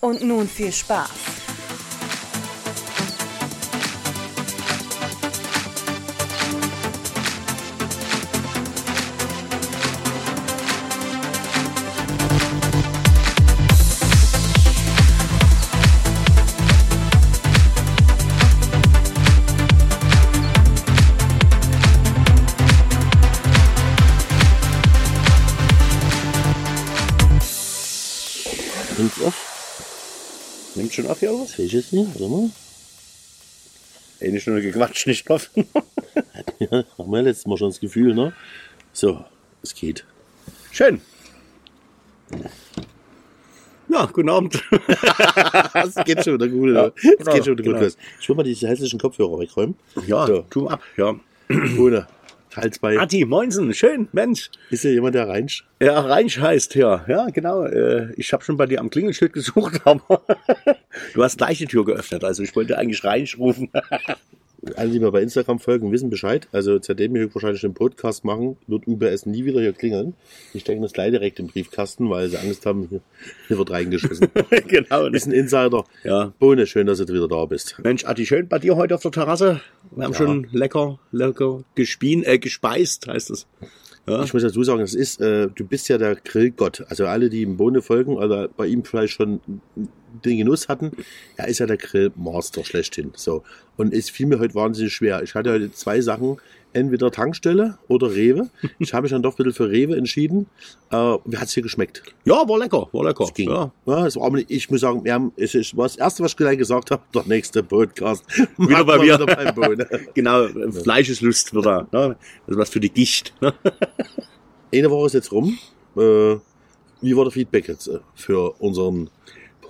Und nun viel Spaß. Schon auf, ja, was? Ich jetzt nicht, warte mal. Eine Stunde gequatscht, nicht drauf. ja, haben wir letztes Mal schon das Gefühl, ne? So, es geht. Schön. Ja, guten Abend. Es geht schon wieder gut. Ja, es genau, geht schon wieder gut genau. los. Ich will mal diese hässlichen Kopfhörer wegräumen. Ja, So. tu ab, ja. Ohne. Hals bei. Atti, moinsen, schön, Mensch. Ist ja jemand, der reinsch? Ja, Reinsch heißt ja. Ja, genau. Äh, ich habe schon bei dir am Klingelschild gesucht, aber du hast gleich die Tür geöffnet. Also ich wollte eigentlich Reinsch rufen. Alle, die mir bei Instagram folgen, wissen Bescheid. Also seitdem wir wahrscheinlich den Podcast machen, wird UBS nie wieder hier klingeln. Ich denke das gleich direkt im Briefkasten, weil sie Angst haben, hier, hier wird reingeschissen. genau. Ist ein Insider. Ja. Bohne, schön, dass du wieder da bist. Mensch, Atti, schön bei dir heute auf der Terrasse. Wir haben Ja. schon lecker, lecker gespien, äh, gespeist, heißt es. Ja. Ich muss dazu sagen, das ist, äh, du bist ja der Grillgott. Also alle, die ihm Bohne folgen oder bei ihm vielleicht schon den Genuss hatten, er ist ja der Grillmaster schlechthin. So. Und es fiel mir heute wahnsinnig schwer. Ich hatte heute zwei Sachen, entweder Tankstelle oder Rewe. Ich habe mich dann doch ein bisschen für Rewe entschieden. Äh, wie hat es dir geschmeckt? ja, war lecker, war lecker. Es ging. Ja. Ja, es war, ich muss sagen, wir haben, es ist, war das erste, was ich gleich gesagt habe, der nächste Podcast. Wieder bei mir. Wieder. Genau, Fleischeslust wird da. Ne? Das ist was für die Gicht. Ne? Eine Woche ist jetzt rum. Äh, wie war der Feedback jetzt äh, für unseren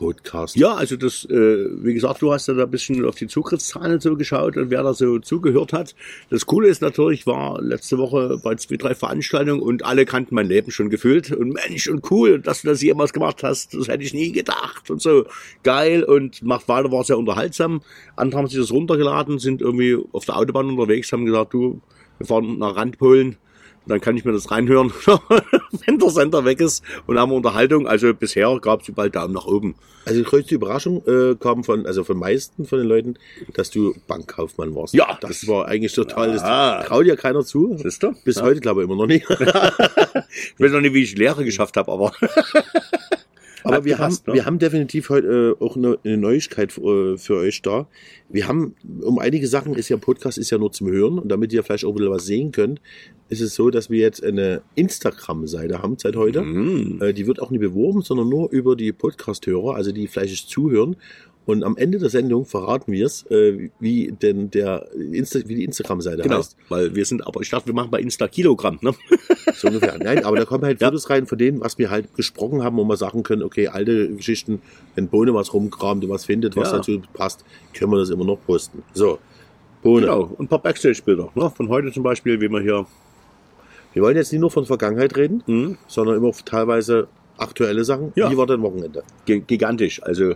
Podcast? Ja, also das, äh, wie gesagt, du hast ja da ein bisschen auf die Zugriffszahlen so geschaut und wer da so zugehört hat. Das Coole ist natürlich, war letzte Woche bei zwei, drei Veranstaltungen und alle kannten mein Leben schon gefühlt. Und Mensch, und cool, dass du das jemals gemacht hast, das hätte ich nie gedacht und so. Geil und macht weiter, war sehr unterhaltsam. Andere haben sich das runtergeladen, sind irgendwie auf der Autobahn unterwegs, haben gesagt, du, wir fahren nach Randpolen. Dann kann ich mir das reinhören, wenn der Sender weg ist und haben Unterhaltung. Also bisher gab es überall Daumen nach oben. Also die größte Überraschung äh, kam von, also von meisten von den Leuten, dass du Bankkaufmann warst. Ja, das, das- war eigentlich total, Ah. das traut ja keiner zu. Siehst du? Bis Ja. heute glaube ich immer noch nicht. Ich weiß noch nicht, wie ich Lehre geschafft habe, aber Aber Hat wir gepasst, haben, ne? wir haben definitiv heute äh, auch eine, eine Neuigkeit äh, für euch da. Wir haben, um einige Sachen ist ja Podcast ist ja nur zum Hören und damit ihr vielleicht auch wieder was sehen könnt, ist es so, dass wir jetzt eine Instagram-Seite haben seit heute. Mm. Äh, die wird auch nicht beworben, sondern nur über die Podcast-Hörer, also die fleißig zuhören. Und am Ende der Sendung verraten wir es, äh, wie denn der Insta wie die Instagram-Seite genau, heißt. weil wir sind, aber ich dachte, wir machen bei Insta Kilogramm, ne? So ungefähr. Nein, aber da kommen halt Ja. Fotos rein von denen, was wir halt gesprochen haben, wo wir sagen können, okay, alte Geschichten, wenn Bohne was rumkramt und was findet, was Ja. dazu passt, können wir das immer noch posten. So, Bohne. Genau, und ein paar Backstage-Bilder, ne? Von heute zum Beispiel, wie wir hier. Wir wollen jetzt nicht nur von Vergangenheit reden, Hm? sondern immer teilweise aktuelle Sachen. Ja. Wie war dein Wochenende? Gi- Gigantisch. Also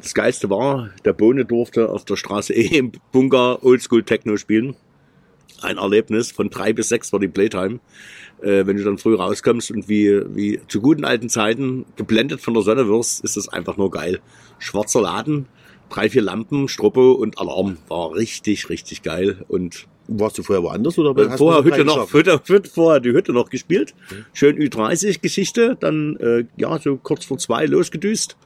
das Geilste war, der Bohne durfte auf der Straße E im Bunker Oldschool Techno spielen. Ein Erlebnis von drei bis sechs war die Playtime. Äh, wenn du dann früh rauskommst und wie, wie zu guten alten Zeiten geblendet von der Sonne wirst, ist das einfach nur geil. Schwarzer Laden, drei, vier Lampen, Struppo und Alarm. War richtig, richtig geil. Und Warst du vorher woanders oder äh, vorher Hütte noch? Hütte, Hütte, vorher die Hütte noch gespielt. Schön Ü30-Geschichte, dann äh, ja so kurz vor zwei losgedüst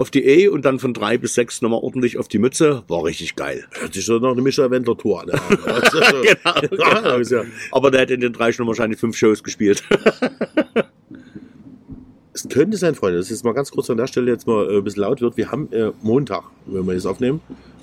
auf die E und dann von drei bis sechs nochmal ordentlich auf die Mütze. War richtig geil. Hört sich so nach einem Michael Wendler Tour an. genau, genau. ja- Aber der hat in den drei schon wahrscheinlich fünf Shows gespielt. Es könnte sein, Freunde, das ist mal ganz kurz an der Stelle jetzt mal äh, ein bisschen laut wird. Wir haben äh, Montag, wenn wir jetzt aufnehmen,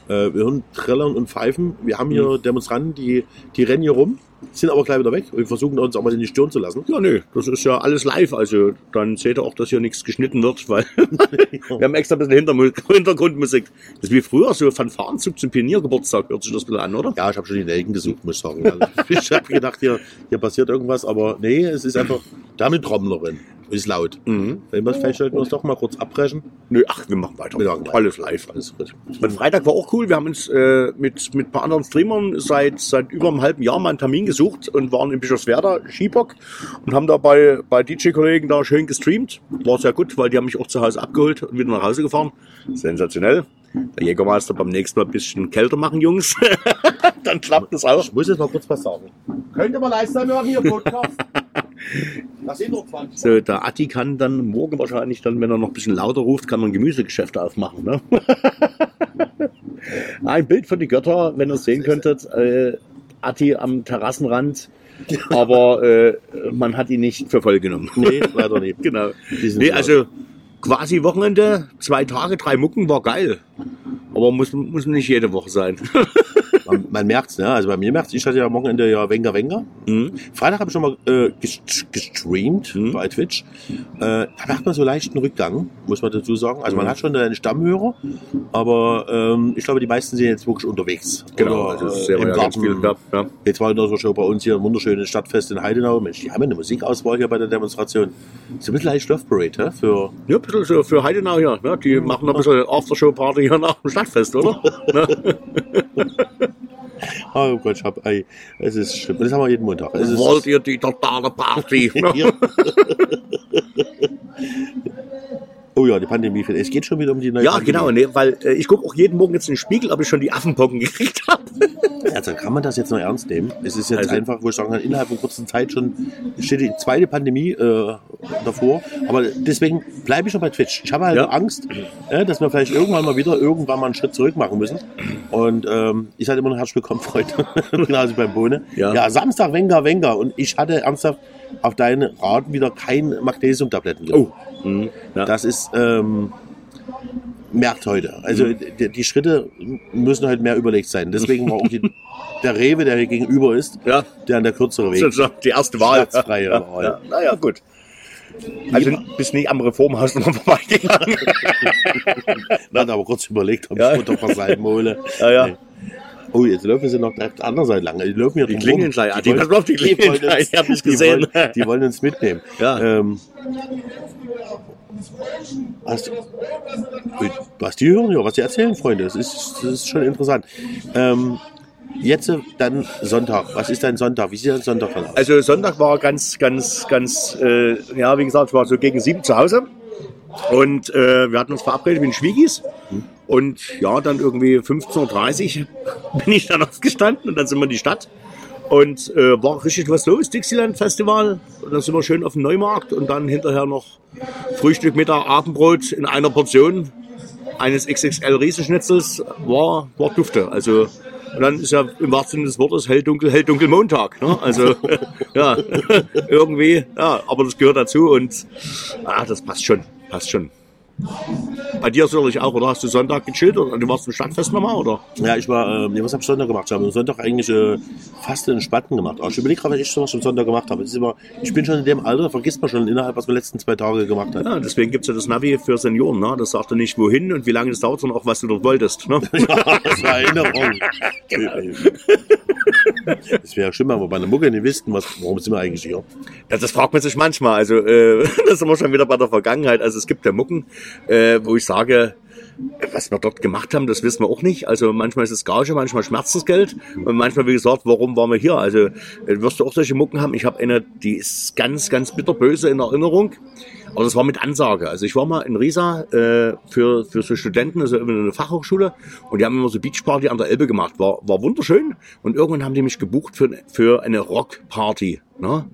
äh, wir hören Trillern und Pfeifen. Wir haben hier Demonstranten, die, die rennen hier rum. Sind aber gleich wieder weg. Wir versuchen uns auch mal in die Stirn zu lassen. Ja, nö, das ist ja alles live. Also dann seht ihr auch, dass hier nichts geschnitten wird, weil wir haben extra ein bisschen Hintergrundmusik. Das ist wie früher, so Fanfarenzug zum Pioniergeburtstag hört sich das bisschen an, oder? Ja, ich habe schon die Nelken gesucht, muss ich sagen. Also, ich habe gedacht, hier, hier passiert irgendwas, aber nee, es ist einfach damit Trommlerin. Ist laut. Mhm. Wenn wir vielleicht sollten wir uns doch mal kurz abbrechen. Nö, ach, wir machen weiter. Wir machen weiter. Alles live. Alles gut. Und Freitag war auch cool. Wir haben uns äh, mit, mit ein paar anderen Streamern seit, seit über einem halben Jahr mal einen Termin gesucht und waren in Bischofswerda, Skibock, und haben da bei, bei DJ-Kollegen da schön gestreamt. War sehr gut, weil die haben mich auch zu Hause abgeholt und wieder nach Hause gefahren. Sensationell. Der Jägermeister beim nächsten Mal ein bisschen kälter machen, Jungs. Dann klappt das auch. Ich muss jetzt mal kurz was sagen. Könnt ihr mal leise sein, wir machen hier Podcast. Das sind noch 20. So, der Atti kann dann morgen wahrscheinlich dann, wenn er noch ein bisschen lauter ruft, kann er ein Gemüsegeschäft aufmachen. Ne? ein Bild von die Götter, wenn ihr es sehen könntet. Äh, Atti am Terrassenrand. Aber äh, man hat ihn nicht für voll genommen. Nee, leider nicht. genau. Nee, so also quasi Wochenende, zwei Tage, drei Mucken war geil. Aber muss, muss nicht jede Woche sein. Man, man merkt's, ne? Also bei mir merkt's, ich hatte ja am Wochenende ja Wenger Wenger. Mhm. Freitag habe ich schon mal äh, gest- gestreamt Mhm. bei Twitch. Äh, da merkt man so leichten Rückgang, muss man dazu sagen. Also man Mhm. hat schon einen Stammhörer, aber ähm, ich glaube, die meisten sind jetzt wirklich unterwegs. Genau, Oder, also äh, sehr im ja, Garten. viel. Ja, ja. Jetzt war unserer Show bei uns hier ein wunderschönes Stadtfest in Heidenau. Mensch, die haben ja eine Musikauswahl hier bei der Demonstration. So ein bisschen leicht Love Parade, hä? Für, Ja, ein bisschen so für Heidenau hier. Ne? Die machen noch ein bisschen Aftershow-Party hier nach dem Stadtfest, oder? oh Gott, ich hab, ey, es ist schlimm. Das haben wir jeden Montag. Es ist, Wollt ihr die totale Party? Ja. oh ja, die Pandemie. Es geht schon wieder um die neue ja, Pandemie. genau, ne, weil äh, ich gucke auch jeden Morgen jetzt in den Spiegel, ob ich schon die Affenpocken gekriegt habe. Also kann man das jetzt noch ernst nehmen? Es ist jetzt Also- einfach, wo ich sagen kann, innerhalb von kurzer Zeit schon steht die zweite Pandemie äh, davor. Aber deswegen bleibe ich schon bei Twitch. Ich habe halt Ja. Angst, äh, dass wir vielleicht irgendwann mal wieder irgendwann mal einen Schritt zurück machen müssen. Und ähm, ich sage immer noch herzlich willkommen, Freunde. Genauso beim Bohne. Ja. ja, Samstag Wenger, Wenger. Und ich hatte ernsthaft auf deinen Raten wieder kein Magnesiumtabletten. Oh. Mhm. Ja. Das ist ähm, merkt heute. Also Mhm. die, die Schritte müssen halt mehr überlegt sein. Deswegen war auch die, der Rewe, der hier gegenüber ist, ja, der an der kürzere Weg. das ist die erste Wahl. Ja, Wahl. ja. Naja, gut. Also bist nicht am Reformhaus nochmal vorbeigegangen. Dann aber kurz überlegt, ob Ja. ich Futter versalben hole. Ja, ja. Nee. Oh, jetzt laufen sie noch direkt der anderen Seite lang. Die laufen hier Die klingeln gleich. Die Die, wollen- die die klingeln gleich. uns- Ich hab nicht die gesehen. wollen- Die wollen uns mitnehmen. Ja. Ähm, hast, was die hören, ja, was die erzählen, Freunde. Das ist, das ist schon interessant. Ähm, jetzt äh, dann Sonntag. Was ist dein Sonntag? Wie sieht dein Sonntag aus? Also Sonntag war ganz, ganz, ganz, äh, ja, wie gesagt, ich war so gegen sieben zu Hause. Und äh, wir hatten uns verabredet mit den Schwiegis. Und ja, dann irgendwie 15.30 Uhr bin ich dann aufgestanden und dann sind wir in die Stadt. Und äh, war richtig was los, Dixieland Festival. Und dann sind wir schön auf dem Neumarkt und dann hinterher noch Frühstück, Mittag, Abendbrot in einer Portion eines XXL Riesenschnitzels war, war dufte. Also und dann ist ja im wahrsten Sinne des Wortes hell dunkel, hell dunkel Montag. Ne? Also ja, irgendwie, ja, aber das gehört dazu und ah, das passt schon, passt schon. Bei dir sicherlich auch, oder hast du Sonntag gechillt oder du warst im Stadtfest nochmal, oder? Ja, ich war, nee, was habe ich Sonntag gemacht? Ich habe am Sonntag eigentlich äh, fast einen Spatten gemacht. Aber ich überlege gerade, was ich was am Sonntag gemacht habe. Das ist immer, ich bin schon in dem Alter, vergisst man schon innerhalb, was man die letzten zwei Tage gemacht hat. Ja, deswegen gibt's ja das Navi für Senioren. Ne? Das sagt ja nicht wohin und wie lange es dauert, sondern auch, was du dort wolltest. Ne? Ja, das war Erinnerung. Es wäre schön, wenn wir bei einer Mucke nicht wüssten, was, warum sind wir eigentlich hier? Ja, das fragt man sich manchmal. Also, äh, das sind wir schon wieder bei der Vergangenheit. Also, es gibt ja Mucken, äh, wo ich sage, was wir dort gemacht haben, das wissen wir auch nicht. Also, manchmal ist es Gage, manchmal Schmerzensgeld und manchmal, wie gesagt, warum waren wir hier? Also, äh, wirst du auch solche Mucken haben? Ich habe eine, die ist ganz, ganz bitterböse in Erinnerung. Aber das war mit Ansage. Also ich war mal in Riesa äh, für, für so Studenten, also in eine Fachhochschule, und die haben immer so Beachparty an der Elbe gemacht. War, war wunderschön. Und irgendwann haben die mich gebucht für, für eine Rockparty. Ne?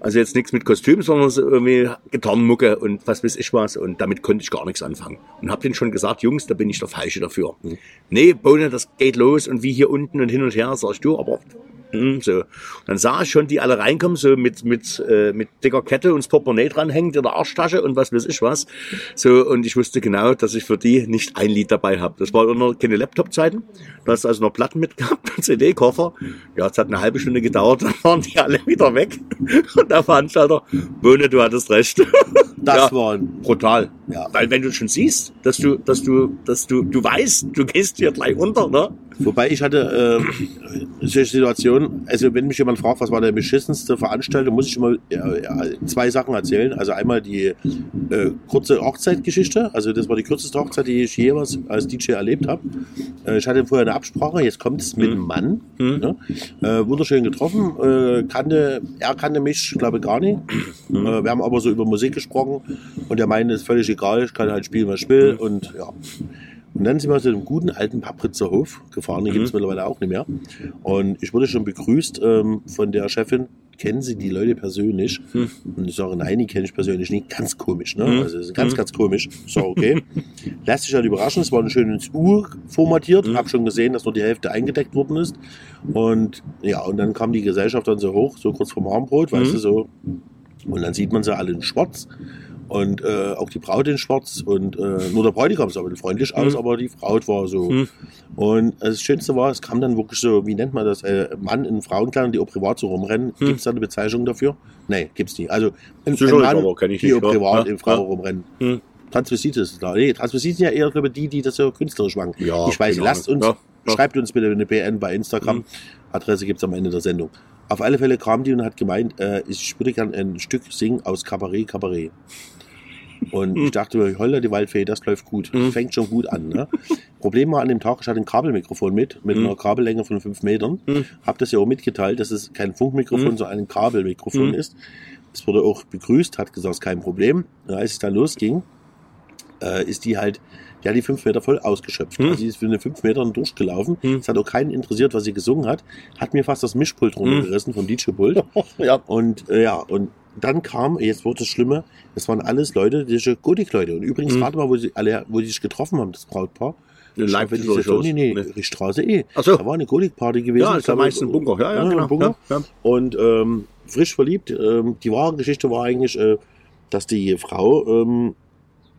Also jetzt nichts mit Kostüm, sondern so irgendwie Gitarrenmucke und was weiß ich was. Und damit konnte ich gar nichts anfangen. Und hab denen schon gesagt, Jungs, da bin ich der Falsche dafür. Nee, Bohne, das geht los und wie hier unten und hin und her, sag ich du, aber Mhm, so. Und dann sah ich schon, die alle reinkommen, so mit, mit, äh, mit dicker Kette und das Portemonnaie dranhängt in der Arschtasche und was weiß ich was. So, und ich wusste genau, dass ich für die nicht ein Lied dabei habe. Das war noch keine Laptop-Zeiten. Du hast also noch Platten mitgehabt, CD-Koffer. Ja, es hat eine halbe Stunde gedauert, dann waren die alle wieder weg. Und der Veranstalter, Bohne, du hattest recht. Das Ja. war Brutal. Ja. Weil wenn du schon siehst, dass du, dass du, dass du, du weißt, du gehst hier gleich unter, ne? Wobei ich hatte äh, solche Situationen, also wenn mich jemand fragt, was war der beschissenste Veranstaltung, muss ich immer ja, ja, zwei Sachen erzählen. Also einmal die äh, kurze Hochzeitgeschichte, also das war die kürzeste Hochzeit, die ich jemals als DJ erlebt habe. Äh, ich hatte vorher eine Absprache, jetzt kommt es mit einem Mann, ne? äh, wunderschön getroffen, äh, kannte, er kannte mich, glaube gar nicht. Äh, wir haben aber so über Musik gesprochen und er meinte, ist völlig egal, ich kann halt spielen, was ich will und ja. Und dann sind wir zu dem guten alten Papritzerhof gefahren, den gibt es mittlerweile auch nicht mehr. Und ich wurde schon begrüßt ähm, von der Chefin, kennen Sie die Leute persönlich? Und ich sage, nein, die kenne ich persönlich nicht. Ganz komisch, ne? Also das ist ganz, ganz komisch. Ich sage, okay. Lass dich halt überraschen, es war ein schönes U formatiert. Hab schon gesehen, dass nur die Hälfte eingedeckt worden ist. Und ja, und dann kam die Gesellschaft dann so hoch, so kurz vorm Armbrot, weißt du, so. Und dann sieht man sie alle in schwarz. Und äh, auch die Braut in schwarz und äh, nur der Bräutigam sah aber freundlich aus, aber die Braut war so. Und das Schönste war, es kam dann wirklich so, wie nennt man das, äh, Mann in Frauenkleidern, die auch privat so rumrennen. Gibt es da eine Bezeichnung dafür? Nee, gibt's nicht. Also ein, Sicher nicht, aber die nicht, auch privat Ja, in Frau ja. rumrennen. Hm. Transvestit ist es da. Nee, Transvestit sind ja eher, glaube ich, die, die das so künstlerisch machen. Ja, ich weiß, genau. lasst uns, Ja, ja. schreibt uns bitte eine BN bei Instagram. Adresse gibt's am Ende der Sendung. Auf alle Fälle kam die und hat gemeint, äh, ich würde gern ein Stück singen aus Cabaret, Cabaret. Und ich dachte mir, holla die Waldfee, das läuft gut. Fängt schon gut an. Ne? Problem war an dem Tag, ich hatte ein Kabelmikrofon mit, mit einer Kabellänge von fünf Metern. Hab das ja auch mitgeteilt, dass es kein Funkmikrofon, sondern ein Kabelmikrofon ist. Es wurde auch begrüßt, hat gesagt, kein Problem. Und als es dann losging, äh, ist die halt, ja, die fünf Meter voll ausgeschöpft. Also sie ist für eine fünf Meter durchgelaufen. Es hat auch keinen interessiert, was sie gesungen hat. Hat mir fast das Mischpult runtergerissen vom DJ-Pult. Ja. Und äh, ja, und dann kam, jetzt wurde das Schlimme, das waren alles Leute, diese Gotik-Leute. Und übrigens, Mhm. rate mal, wo sie alle, wo die sich getroffen haben, das Brautpaar. In Leipzig oder so. Nee, nee, Nee. Richtstraße eh. Ach so. Da war eine Gotik-Party gewesen. Ja, ist Ich der glaube, meisten Bunker. Ja, ja, genau. Bunker. Ja, ja. Und ähm, frisch verliebt. Ähm, die wahre Geschichte war eigentlich, äh, dass die Frau, ähm,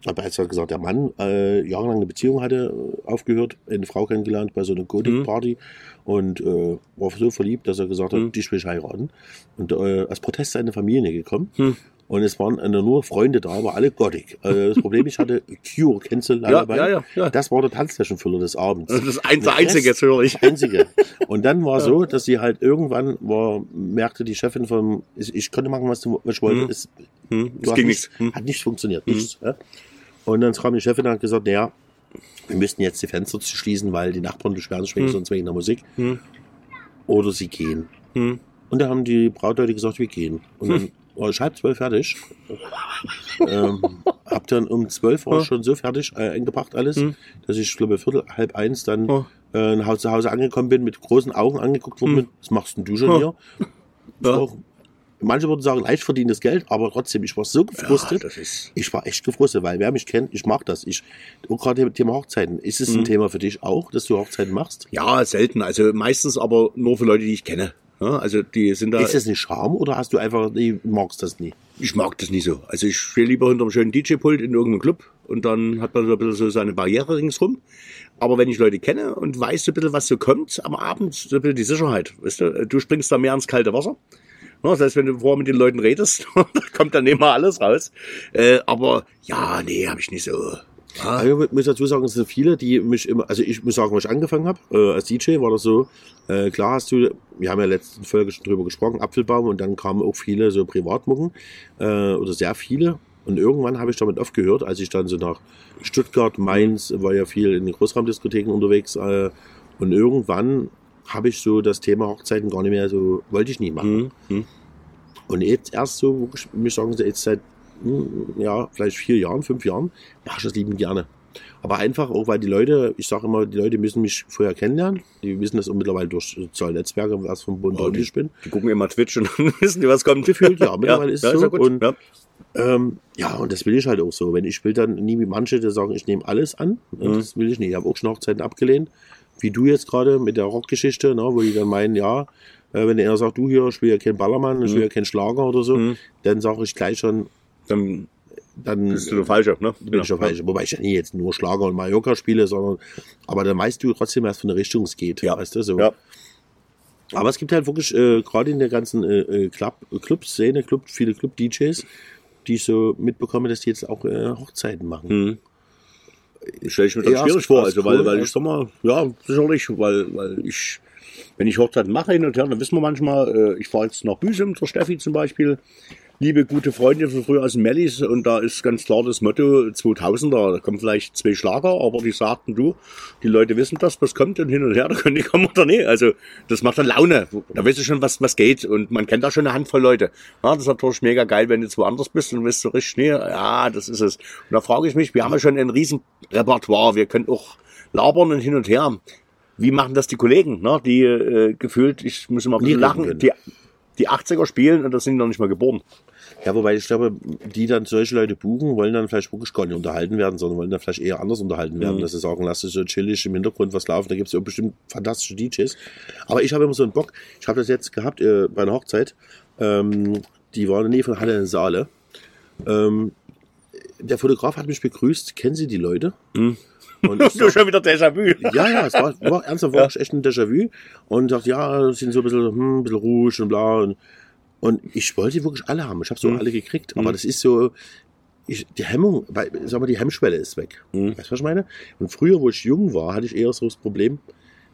aber jetzt hat gesagt, der Mann äh, jahrelang eine Beziehung hatte, äh, aufgehört, eine Frau kennengelernt bei so einer Gotik-Party und äh, war so verliebt, dass er gesagt hat, Mhm. dich will ich heiraten. Und äh, als Protest seine Familie gekommen. Mhm. Und es waren äh, nur Freunde da, aber alle Gothic. Äh, das Problem, ich hatte Cure, kennst du Ja, ja, ja, ja. Das war der Tanzflächenfüller des Abends. Das ist ein, der einzige, jetzt höre ich. das Einzige. Und dann war so, dass sie halt irgendwann war, merkte die Chefin vom, ich, ich konnte machen, was, du, was ich wollte. Mhm. Es, Hm, Es ging nicht, nichts. Hm. Hat nicht funktioniert, nichts. Ja? Und dann kam die Chefin und hat gesagt, naja, wir müssten jetzt die Fenster zu schließen, weil die Nachbarn beschweren sich wenigstens wegen der Musik. Hm. Oder sie gehen. Hm. Und da haben die Brautleute gesagt, wir gehen. Und dann war ich halb zwölf fertig. ähm, hab dann um zwölf war ich schon so fertig äh, eingebracht alles, Hm. dass ich glaube viertel halb eins dann Oh. äh, nach Hause, zu Hause angekommen bin, mit großen Augen angeguckt worden bin. Was machst denn du schon Oh. hier? Ja. Manche würden sagen, leicht verdientes Geld, aber trotzdem, ich war so Ja, gefrustet. ist. ich war echt gefrustet, weil wer mich kennt, ich mag das. Ich, auch gerade mit Thema Hochzeiten. Ist es ein Mhm. Thema für dich auch, dass du Hochzeiten machst? Ja, selten. Also meistens aber nur für Leute, die ich kenne. Ja, also die sind da. Ist das ein Charme oder hast du einfach, nee, magst das nie? Ich mag das nicht so. Also ich stehe lieber hinterm schönen DJ-Pult in irgendeinem Club und dann hat man so ein bisschen so seine Barriere ringsrum. Aber wenn ich Leute kenne und weiß so ein bisschen, was so kommt am Abend, so ein bisschen die Sicherheit. Weißt du, du springst da mehr ins kalte Wasser. Ja, Das heißt, wenn du vorher mit den Leuten redest, da kommt dann immer alles raus. Äh, aber ja, nee, habe ich nicht so. Aber ich muss dazu sagen, es sind viele, die mich immer, also ich muss sagen, wo ich angefangen habe, äh, als DJ war das so, äh, klar hast du, wir haben ja letzten Folge schon drüber gesprochen, Apfelbaum und dann kamen auch viele so Privatmucken, äh, oder sehr viele. Und irgendwann habe ich damit aufgehört, als ich dann so nach Stuttgart, Mainz, war ja viel in den Großraumdiskotheken unterwegs, äh, und irgendwann habe ich so das Thema Hochzeiten gar nicht mehr so, wollte ich nie machen. hm, hm. Und jetzt erst so, wirklich, mich sagen sie jetzt seit, hm, ja, vielleicht vier Jahren, fünf Jahren, mache ich das lieben gerne. Aber einfach auch, weil die Leute, ich sage immer, die Leute müssen mich vorher kennenlernen. Die wissen das auch mittlerweile durch soziale Netzwerke, was vom Bund Oh, und ich bin. Die gucken immer Twitch und dann wissen die, was kommt. Gefühlt, ja, mittlerweile ist es ja, so. ja gut. Und- ja. Ähm, ja, und das will ich halt auch so. Wenn ich will dann nie wie manche, die sagen, ich nehme alles an. Mhm. Das will ich nicht. Ich habe auch schon Hochzeiten abgelehnt. Wie du jetzt gerade mit der Rockgeschichte, ne, wo die dann meinen, ja, Äh, wenn er sagt, du hier, ich will ja kein Ballermann, ich will ja kein Schlager oder so, Mhm. dann sage ich gleich schon, Dann dann bist du der Falsche, ne? bin ich der Falsche. Wobei ich ja nie jetzt nur Schlager und Mallorca spiele, sondern, aber dann weißt du trotzdem, was für eine Richtung es geht. Ja. Weißt du, so. Ja. Aber es gibt halt wirklich, äh, gerade in der ganzen äh, äh, Club, Club-Szene, Club, viele Club-DJs, die ich so mitbekomme, dass die jetzt auch äh, Hochzeiten machen. Hm. Stelle ich mir dann schwierig vor, also weil, cool, weil ich sag mal, ja, sicherlich, weil, weil ich, wenn ich Hochzeiten mache hin und her, dann wissen wir manchmal, äh, ich fahre jetzt nach Büsum zur Steffi zum Beispiel, liebe gute Freundin von früher aus dem Mellis und da ist ganz klar das Motto 2000er, da kommen vielleicht zwei Schlager, aber die sagten du, die Leute wissen das, was kommt und hin und her, da können die kommen oder nicht, also das macht dann Laune, da weißt du schon, was, was geht und man kennt da schon eine Handvoll Leute. Ja, das ist natürlich mega geil, wenn du jetzt woanders bist und weißt du richtig, nee, ja, das ist es. Und da frage ich mich, wir haben ja schon ein riesen Repertoire, wir können auch labern und hin und her. Wie machen das die Kollegen, ne? die äh, gefühlt, ich muss immer ein bisschen lachen, können. die, die 80er spielen und da sind noch nicht mal geboren. Ja, wobei ich glaube, die dann solche Leute buchen, wollen dann vielleicht wirklich gar nicht unterhalten werden, sondern wollen dann vielleicht eher anders unterhalten werden, Mhm. dass sie sagen, lass es so chillig im Hintergrund was laufen, da gibt es ja bestimmt fantastische DJs. Aber ich habe immer so einen Bock, ich habe das jetzt gehabt äh, bei einer Hochzeit, ähm, die war in der Nähe von Halle in Saale. Ähm, der Fotograf hat mich begrüßt, kennen Sie die Leute? Mhm. Und ich Du schon wieder Déjà-vu. ja, ja, es war, war ernsthaft wirklich echt ein Déjà-vu. Und sagt, ja, sind so ein bisschen, hm, ein bisschen ruhig und bla. Und, und ich wollte wirklich alle haben. Ich habe so Mhm. alle gekriegt. Aber das ist so, ich, die Hemmung, weil, sag mal, die Hemmschwelle ist weg. Mhm. Weißt du, was ich meine? Und früher, wo ich jung war, hatte ich eher so das Problem,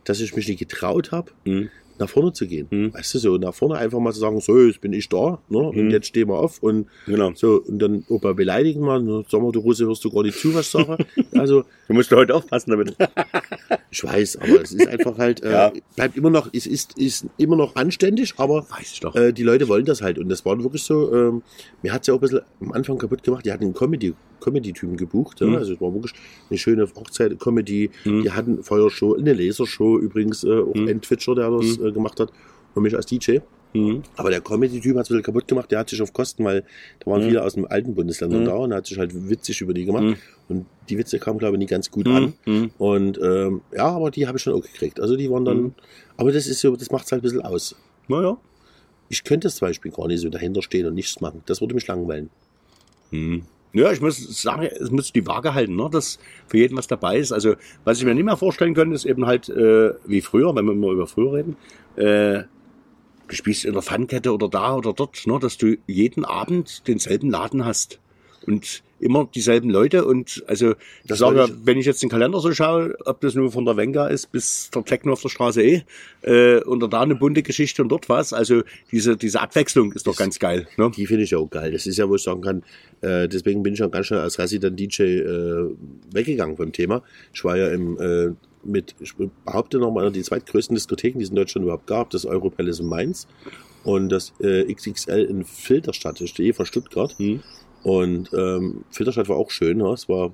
dass ich mich nicht getraut habe, Mhm. Nach vorne zu gehen. Mhm. Weißt du, so nach vorne einfach mal zu sagen, so, jetzt bin ich da, ne? und Mhm. jetzt stehen wir auf und Genau. so, und dann auch bei beleidigen mal, ne? sag mal, du Russe, hörst du gar nicht zu, was ich sage. Also, Du musst heute aufpassen damit. ich weiß, aber es ist einfach halt, äh, Ja. bleibt immer noch, es ist, ist immer noch anständig, aber Weiß ich doch. äh, die Leute wollen das halt. Und das war wirklich so, ähm, mir hat es ja auch ein bisschen am Anfang kaputt gemacht. Die hatten einen Comedy, Comedy-Typen gebucht. Mhm. Ja? Also es war wirklich eine schöne Hochzeit, Comedy. Mhm. Die hatten Feuershow, eine Lasershow übrigens, äh, auch Mhm. ein Twitcher, der das äh, gemacht hat. Und mich als DJ. Mhm. Aber der Comedy-Typ hat es bisschen kaputt gemacht. Der hat sich auf Kosten, weil da waren Mhm. viele aus den alten Bundesländern Mhm. da und hat sich halt witzig über die gemacht. Mhm. Und die Witze kamen, glaube ich, nicht ganz gut an. Mhm. Mhm. Und ähm, ja, aber die habe ich schon auch gekriegt. Also die waren dann, Mhm. aber das ist so, das macht es halt ein bisschen aus. Naja. Ich könnte zum Beispiel gar nicht so dahinter stehen und nichts machen. Das würde mich langweilen. Mhm. Ja, ich muss sagen, es muss die Waage halten, ne? dass für jeden was dabei ist. Also, was ich mir nicht mehr vorstellen könnte, ist eben halt äh, wie früher, wenn wir immer über früher reden, äh, du spielst in der Pfannkette oder da oder dort, ne? dass du jeden Abend denselben Laden hast. Und immer dieselben Leute und also ich Das sage, wollte wenn ich jetzt den Kalender so schaue, ob das nur von der Venga ist bis der Techno auf der Straße eh, äh, und da eine bunte Geschichte und dort was, also diese, diese Abwechslung ist doch ganz geil. Ne? Die finde ich auch geil. Das ist ja, wo ich sagen kann, äh, deswegen bin ich auch ganz schnell als Resident DJ äh, weggegangen vom Thema. Ich war ja im, äh, mit, ich behaupte nochmal, die zweitgrößten Diskotheken, die es in Deutschland überhaupt gab, das Europalace in Mainz und das äh, XXL in Filderstadt, ich stehe von Stuttgart. Mhm. Und ähm, Filterstadt war auch schön. Ja? Es war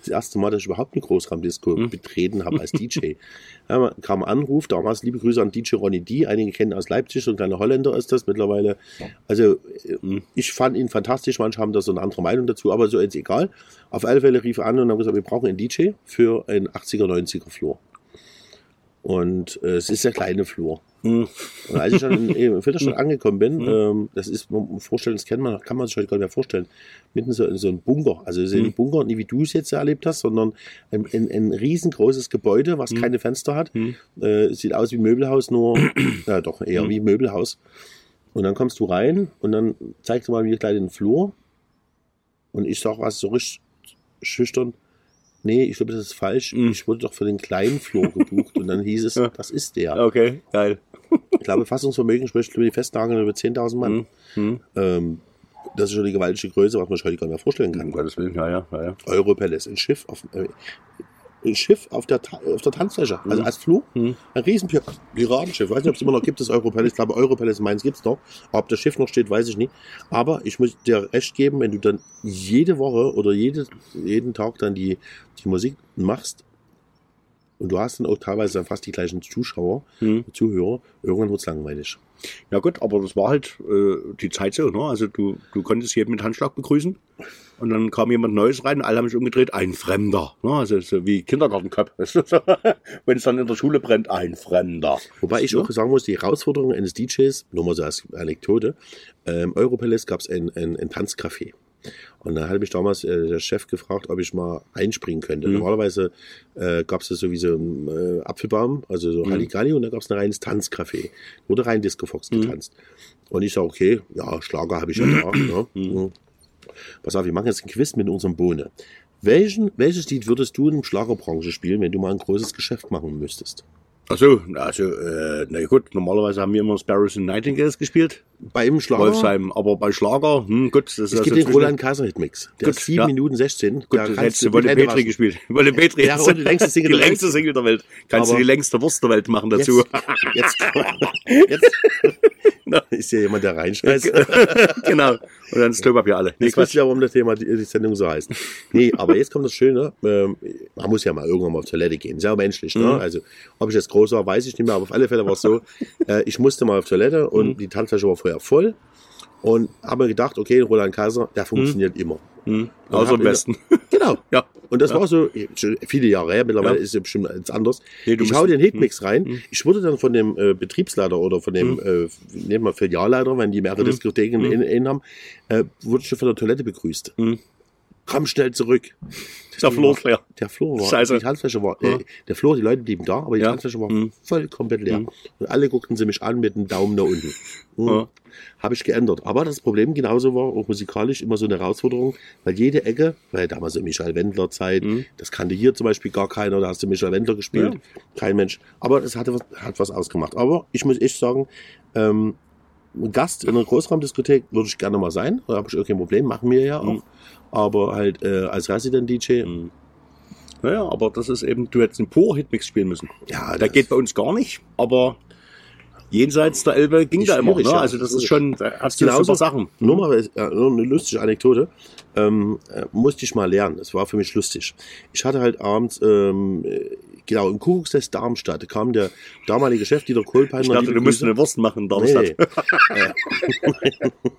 das erste Mal, dass ich überhaupt eine Großraumdisco Hm. betreten habe als DJ. ja, kam ein Anruf, damals liebe Grüße an DJ Ronny D. Einige kennen aus Leipzig, so ein kleiner Holländer ist das mittlerweile. Also äh, Hm. ich fand ihn fantastisch, manche haben da so eine andere Meinung dazu, aber so jetzt egal. Auf alle Fälle rief er an und haben gesagt, wir brauchen einen DJ für einen 80er, 90er Flur. Und äh, es ist der kleine Flur. Mhm. Und als ich in, in Filterstadt angekommen bin, Mhm. ähm, das ist, man vorstellen, das kennt man, kann man sich heute gar nicht mehr vorstellen, mitten so in so einem Bunker. Also es ist Mhm. ein Bunker, nicht wie du es jetzt erlebt hast, sondern ein, ein, ein riesengroßes Gebäude, was keine Fenster hat. Äh, sieht aus wie ein Möbelhaus, nur, ja doch, eher wie ein Möbelhaus. Und dann kommst du rein und dann zeigst du mal mir gleich den Flur. Und ich sag was so richtig schüchtern. Nee, ich glaube, das ist falsch. Ich wurde doch für den kleinen Flur gebucht. Und dann hieß es, Ja. das ist der. Okay, geil. Ich glaube, Fassungsvermögen spricht über die Festnageln über 10.000 Mann. Mhm. Ähm, das ist schon eine gewaltige Größe, was man sich heute gar nicht mehr vorstellen Um kann. Gottes Willen, ja, ja, ja. ja. Europalace, ein Schiff auf, äh, ein Schiff auf der, Ta- auf der Tanzfläche, also Mhm. als Flur. Mhm. Ein riesen Pir- Piratenschiff. Weiß nicht, ob es immer noch gibt, das Europalace. Ich glaube, Europalace in Mainz gibt es noch. Ob das Schiff noch steht, weiß ich nicht. Aber ich muss dir recht geben, wenn du dann jede Woche oder jede, jeden Tag dann die, die Musik machst, und du hast dann auch teilweise dann fast die gleichen Zuschauer, Hm. Zuhörer, irgendwann wird's langweilig. Ja gut, aber das war halt äh, die Zeit so, ne? Also du, du konntest jeden mit Handschlag begrüßen und dann kam jemand Neues rein, alle haben sich umgedreht, ein Fremder. Ne? Also so wie so. Wenn es dann in der Schule brennt, ein Fremder. Wobei ich Ja. auch sagen muss, die Herausforderung eines DJs, nur mal so als Anekdote, äh, im Europalace gab es ein, ein, ein Tanzcafé. Und da hat mich damals äh, der Chef gefragt, ob ich mal einspringen könnte. Mhm. Normalerweise äh, gab es das so wie so ein äh, Apfelbaum, also so Mhm. Halligalli, und da gab es ein reines Tanzcafé. Wurde rein Disco Fox Mhm. getanzt. Und ich sage, okay, ja, Schlager habe ich ja da. ne? Mhm. Pass auf, wir machen jetzt ein Quiz mit unserem Bohne. Welchen, welches Lied würdest du in der Schlagerbranche spielen, wenn du mal ein großes Geschäft machen müsstest? Ach so, also, äh, na gut, normalerweise haben wir immer Sparrows and Nightingales gespielt, Beim Schlager? Wolfsheim, aber bei Schlager, hm, gut, das ist Es also gibt den Roland Kaiser Hitmix. Der Gut, ist 7 ja. Minuten 16. Gut, da das hättest Wolle Petri waschen. gespielt. Wolle Petri Ja, ist die längste Single die der Welt. längste Single der Welt. Kannst Aber- du die längste Wurst der Welt machen dazu. Jetzt, jetzt, jetzt ist ja jemand, der reinscheißt. genau. Und dann das Klopapier alle. Nee, Quatsch. wisst ihr, warum das Thema die, die Sendung so heißt. Nee, aber jetzt kommt das Schöne. Ähm, man muss ja mal irgendwann mal auf Toilette gehen. Ist ja menschlich. Ne? Mhm. Also, ob ich jetzt groß war, weiß ich nicht mehr. Aber auf alle Fälle war es so, äh, ich musste mal auf Toilette und Mhm. die Tanzflasche war vorher voll. Und habe mir gedacht, okay, Roland Kaiser, der funktioniert immer. Hm. Außer am besten. Genau. Ja. Und das Ja. war so schon viele Jahre her, mittlerweile Ja. ist es bestimmt jetzt anders. Nee, ich hau den Hitmix rein. Mhm. Ich wurde dann von dem äh, Betriebsleiter oder von dem, äh, nehmen wir Filialleiter, wenn die mehrere. Diskotheken in, in haben, äh, wurde ich schon von der Toilette begrüßt. Komm schnell zurück. Ist der Flur leer. Der Flur war, Scheiße. die Handfläche war, äh, der Flur, die Leute blieben da, aber die Ja. Handfläche war Mhm. voll komplett leer. Mhm. Und alle guckten sie mich an mit dem Daumen nach unten. Mhm. Ja. Habe ich geändert. Aber das Problem genauso war auch musikalisch immer so eine Herausforderung, weil jede Ecke, weil damals so Michael Wendler Zeit, Mhm. das kannte hier zum Beispiel gar keiner, da hast du Michael Wendler gespielt, Ja. kein Mensch. Aber das hatte, was- hat was ausgemacht. Aber ich muss echt sagen, ähm, Gast in einer Großraumdiskothek würde ich gerne mal sein, da habe ich auch kein Problem, machen wir ja auch. Mhm. Aber halt äh, als Resident-DJ, Hm. Naja, aber das ist eben, du hättest einen Pur-Hitmix spielen müssen. ja, Der geht bei uns gar nicht, aber jenseits der Elbe ging da immer. Ne? ja. Also das ist schon, da hast du Genauso- super Sachen. Nur mal eine lustige Anekdote. Ähm, äh, musste ich mal lernen. Das war für mich lustig. Ich hatte halt abends, ähm, äh, genau, im Kuckucksnest Darmstadt kam der damalige Chef Dieter Kohlpeiner. Ich dachte, du musst Grüße. eine Wurst machen in Darmstadt. nee.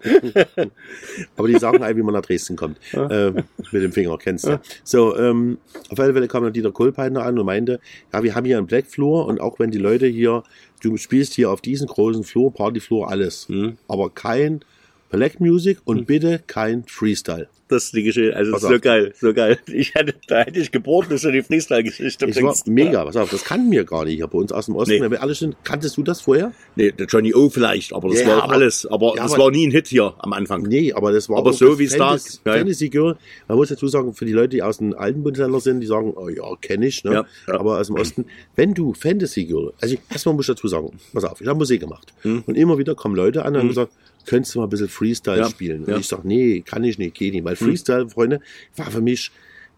Äh, Aber die sagen halt, wie man nach Dresden kommt. Ähm, mit dem Finger, kennst du. So, ähm, auf alle Fälle kam dann Dieter Kohlpeiner an und meinte, ja, wir haben hier einen Blackflur und auch wenn die Leute hier, du spielst hier auf diesen großen Flur, Partyflur, alles. Hm. Aber kein Black Music und bitte kein Freestyle. Das ist die Geschichte. Also Pass so geil, so geil. Ich hätte, da hätte ich geboren, dass du die Freestyle-Geschichte Ich war bringst. mega, pass auf, das kannten wir gar nicht hier bei uns aus dem Osten. Nee. Wenn wir ehrlich sind, kanntest du das vorher? Nee, der Johnny O vielleicht, aber das Ja, war aber- alles. Aber ja, das aber- war nie ein Hit hier am Anfang. Nee, aber das war Aber so wie es da Fantasy, ist. Girl. Man muss dazu sagen, für die Leute, die aus den alten Bundesländern sind, die sagen, oh ja, kenne ich, ne? Ja, aber aus dem Osten, wenn du Fantasy Girl, also erstmal muss ich dazu sagen, pass auf, ich habe Musik gemacht Hm. und immer wieder kommen Leute an und haben gesagt, könntest du mal ein bisschen Freestyle Ja, spielen? ja. Und ich sage, nee, kann ich nicht, geht nicht, weil Freestyle, Freunde, war für mich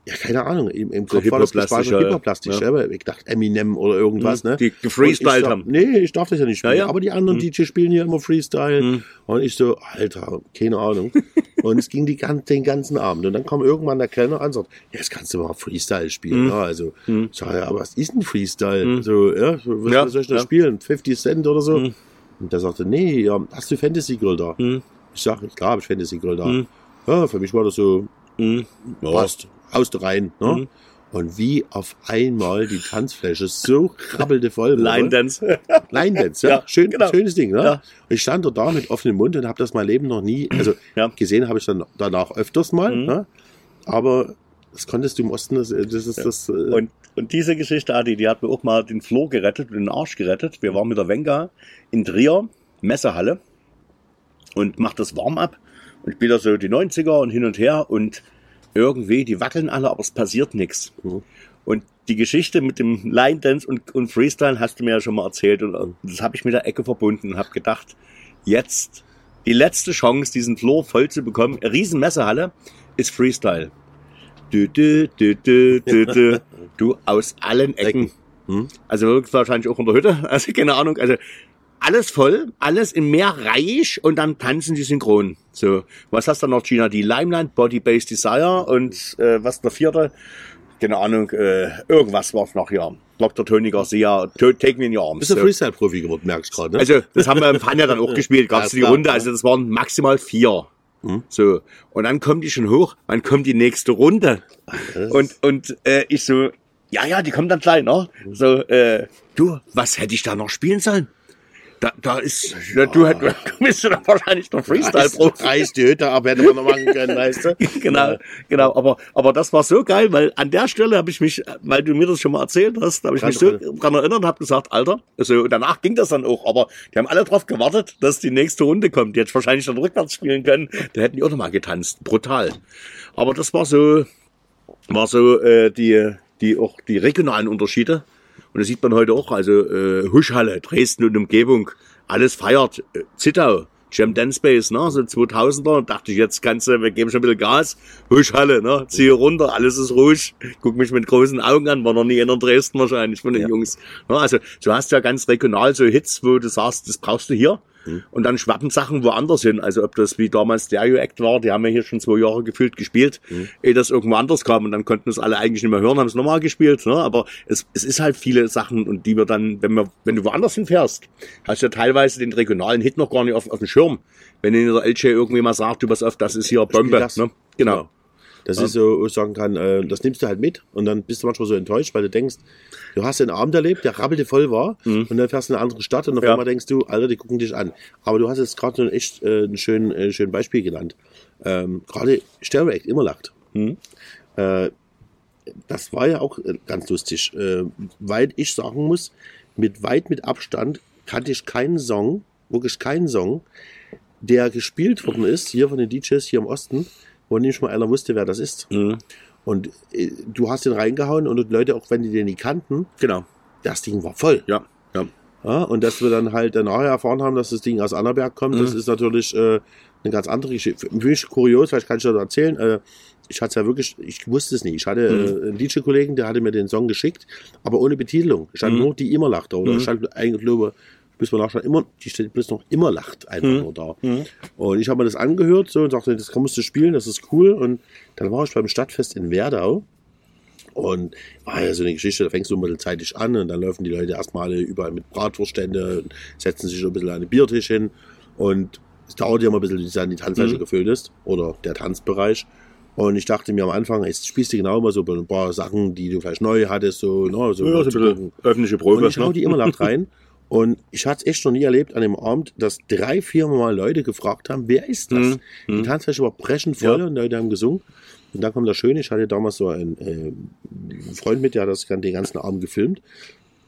ja, keine Ahnung, im, im Kopf war das so Hip-Hop-plastisch, ja, ja. ja. aber ich dachte Eminem oder irgendwas, ne? Die gefreestylt sag, haben. Nee, ich darf das ja nicht spielen. Ja, ja. Aber die anderen DJs spielen hier immer Freestyle. Mhm. Und ich so, Alter, keine Ahnung. und es ging die, den ganzen Abend. Und dann kam irgendwann der Kellner an und sagt, ja, jetzt kannst du mal Freestyle spielen. Mhm. Ja, also, Mhm. ich sag, ja, aber was ist denn Freestyle? Mhm. So, ja, was Ja, soll ich denn ja. spielen? 50 Cent oder so? Mhm. Und der sagte, nee, ja, hast du Fantasy Girl da? Hm, Ich sag, klar habe ich Fantasy Girl da. Mhm. Ja, für mich war das so, hm. Ja. passt, haust rein. Ne? Mhm. Und wie auf einmal die Tanzfläche so krabbelte voll wurde. Line Dance. Line Dance, ja. Ja, Schön, genau. Schönes Ding, ne? Ja. Ich stand dort da mit offenem Mund und habe das mein Leben noch nie, also Ja. gesehen habe ich dann danach öfters mal, Mhm. ne? aber das konntest du im Osten, das, das ist das. äh, Und, und diese Geschichte, Adi, die hat mir auch mal den Floor gerettet und den Arsch gerettet. Wir waren mit der Venga in Trier, Messehalle, und macht das Warm-up und spielt da so die 90er und hin und her und irgendwie, die wackeln alle, aber es passiert nichts. Mhm. Und die Geschichte mit dem Line Dance und, und Freestyle hast du mir ja schon mal erzählt und das habe ich mit der Ecke verbunden und habe gedacht, jetzt die letzte Chance, diesen Floor voll zu bekommen, eine riesen Messehalle, ist Freestyle. Du, du, du, du, du, du, du aus allen Ecken. Hm? Also wahrscheinlich auch in der Hütte. Also keine Ahnung. Also alles voll, alles im Meer reich und dann tanzen die synchron. So, was hast du noch, Gina? Die Limelight, Body Based Desire und äh, was der vierte? keine Ahnung, äh, irgendwas war's noch hier. Dr. Tony Garcia, Take Me in Your Arms. Bist du So. Freestyle-Profi geworden, merkst du gerade, ne? Also, das haben wir im Fun ja dann auch gespielt, gab's Ja, die klar, Runde, ja. also das waren maximal vier. So. Und dann kommt die schon hoch, wann kommt die nächste Runde? Und, und äh, ich so, ja, ja, die kommt dann gleich, ne? So, äh, du, was hätte ich da noch spielen sollen? Da, da ist, ja, du, du bist doch wahrscheinlich der Freestyle-Profi. Reiß die Hütte ab, hätte man noch machen können, weißt du? genau, genau. Aber, aber das war so geil, weil an der Stelle habe ich mich, weil du mir das schon mal erzählt hast, habe ich mich so Dran- erinnert und habe gesagt, Alter, also danach ging das dann auch, aber die haben alle drauf gewartet, dass die nächste Runde kommt. Die hätte ich wahrscheinlich dann rückwärts spielen können. Da hätten die auch noch mal getanzt. Brutal. Aber das war so, war so äh, die, die auch die regionalen Unterschiede. Und das sieht man heute auch. Also äh, Huschhalle, Dresden und Umgebung, alles feiert. Äh, Zittau, Jam Dance Space, ne? So 2000er. Dachte ich, jetzt kannst du, wir geben schon ein bisschen Gas. Huschhalle, ne? Ziehe runter, alles ist ruhig. Guck mich mit großen Augen an. War noch nie in Dresden wahrscheinlich von den Jungs. Ne? Also so hast du ja ganz regional so Hits, wo du sagst, das brauchst du hier. Und dann schwappen Sachen woanders hin. Also ob das wie damals Stereo Act war, die haben ja hier schon zwei Jahre gefühlt gespielt, ehe das irgendwo anders kam und dann konnten es alle eigentlich nicht mehr hören, haben es nochmal gespielt. Ne? Aber es, es ist halt viele Sachen und die wir dann, wenn wir, wenn du woanders hinfährst, hast du ja teilweise den regionalen Hit noch gar nicht auf, auf dem Schirm. Wenn dir der LJ irgendwie mal sagt, du pass auf, das ist hier Bombe. Ne? Genau. Das ist so, wo ich sagen kann, äh, das nimmst du halt mit und dann bist du manchmal so enttäuscht, weil du denkst, du hast einen Abend erlebt, der rabbelte voll war und dann fährst du in eine andere Stadt und auf Mhm. Ja. einmal denkst du, Alter, die gucken dich an. Aber du hast jetzt gerade so ein echt äh, ein schön, äh, schön Beispiel genannt. Ähm, gerade Act immer lacht. Mhm. Äh, das war ja auch äh, ganz lustig, äh, weil ich sagen muss, mit weit mit Abstand kannte ich keinen Song, wirklich keinen Song, der gespielt worden ist, hier von den DJs hier im Osten, wo nicht mal einer wusste, wer das ist. Mhm. Und äh, du hast den reingehauen und die Leute, auch wenn die den nicht kannten, Genau. das Ding war voll. Ja. Ja. Ja, und dass wir dann halt nachher erfahren haben, dass das Ding aus Annaberg kommt, Mhm. das ist natürlich äh, eine ganz andere Geschichte. Für mich kurios, vielleicht kann ich das erzählen. Äh, ich hatte es ja wirklich, ich wusste es nicht. Ich hatte Mhm. äh, einen DJ-Kollegen, der hatte mir den Song geschickt, aber ohne Betitelung. Stand Mhm. nur die immer lacht da. Oder stand eigentlich, glaube bis man nachschauen, immer, die steht bis noch immer lacht einfach Mhm. nur da. Und ich habe mir das angehört so und sagte, das musst du spielen, das ist cool. Und dann war ich beim Stadtfest in Werdau. Und war ja so eine Geschichte, da fängst du ein bisschen zeitig an und dann laufen die Leute erstmal alle überall mit Bratwurststände und setzen sich ein bisschen an den Biertisch hin. Und es dauert ja immer ein bisschen, bis dann die Tanzfläche Mhm. gefüllt ist oder der Tanzbereich. Und ich dachte mir am Anfang, jetzt spielst du genau immer so ein paar Sachen, die du vielleicht neu hattest, so, ne, so, Ja, so öffentliche Und Probe. ich hau die immer laut rein. Und ich hatte es echt noch nie erlebt an dem Abend, dass drei, vier Mal Leute gefragt haben, wer ist das? Mhm. Die Tanzfläche war brechend voll Ja. und Leute haben gesungen. Und dann kommt das Schöne, ich hatte damals so einen, äh, einen Freund mit, der hat das den ganzen Abend gefilmt,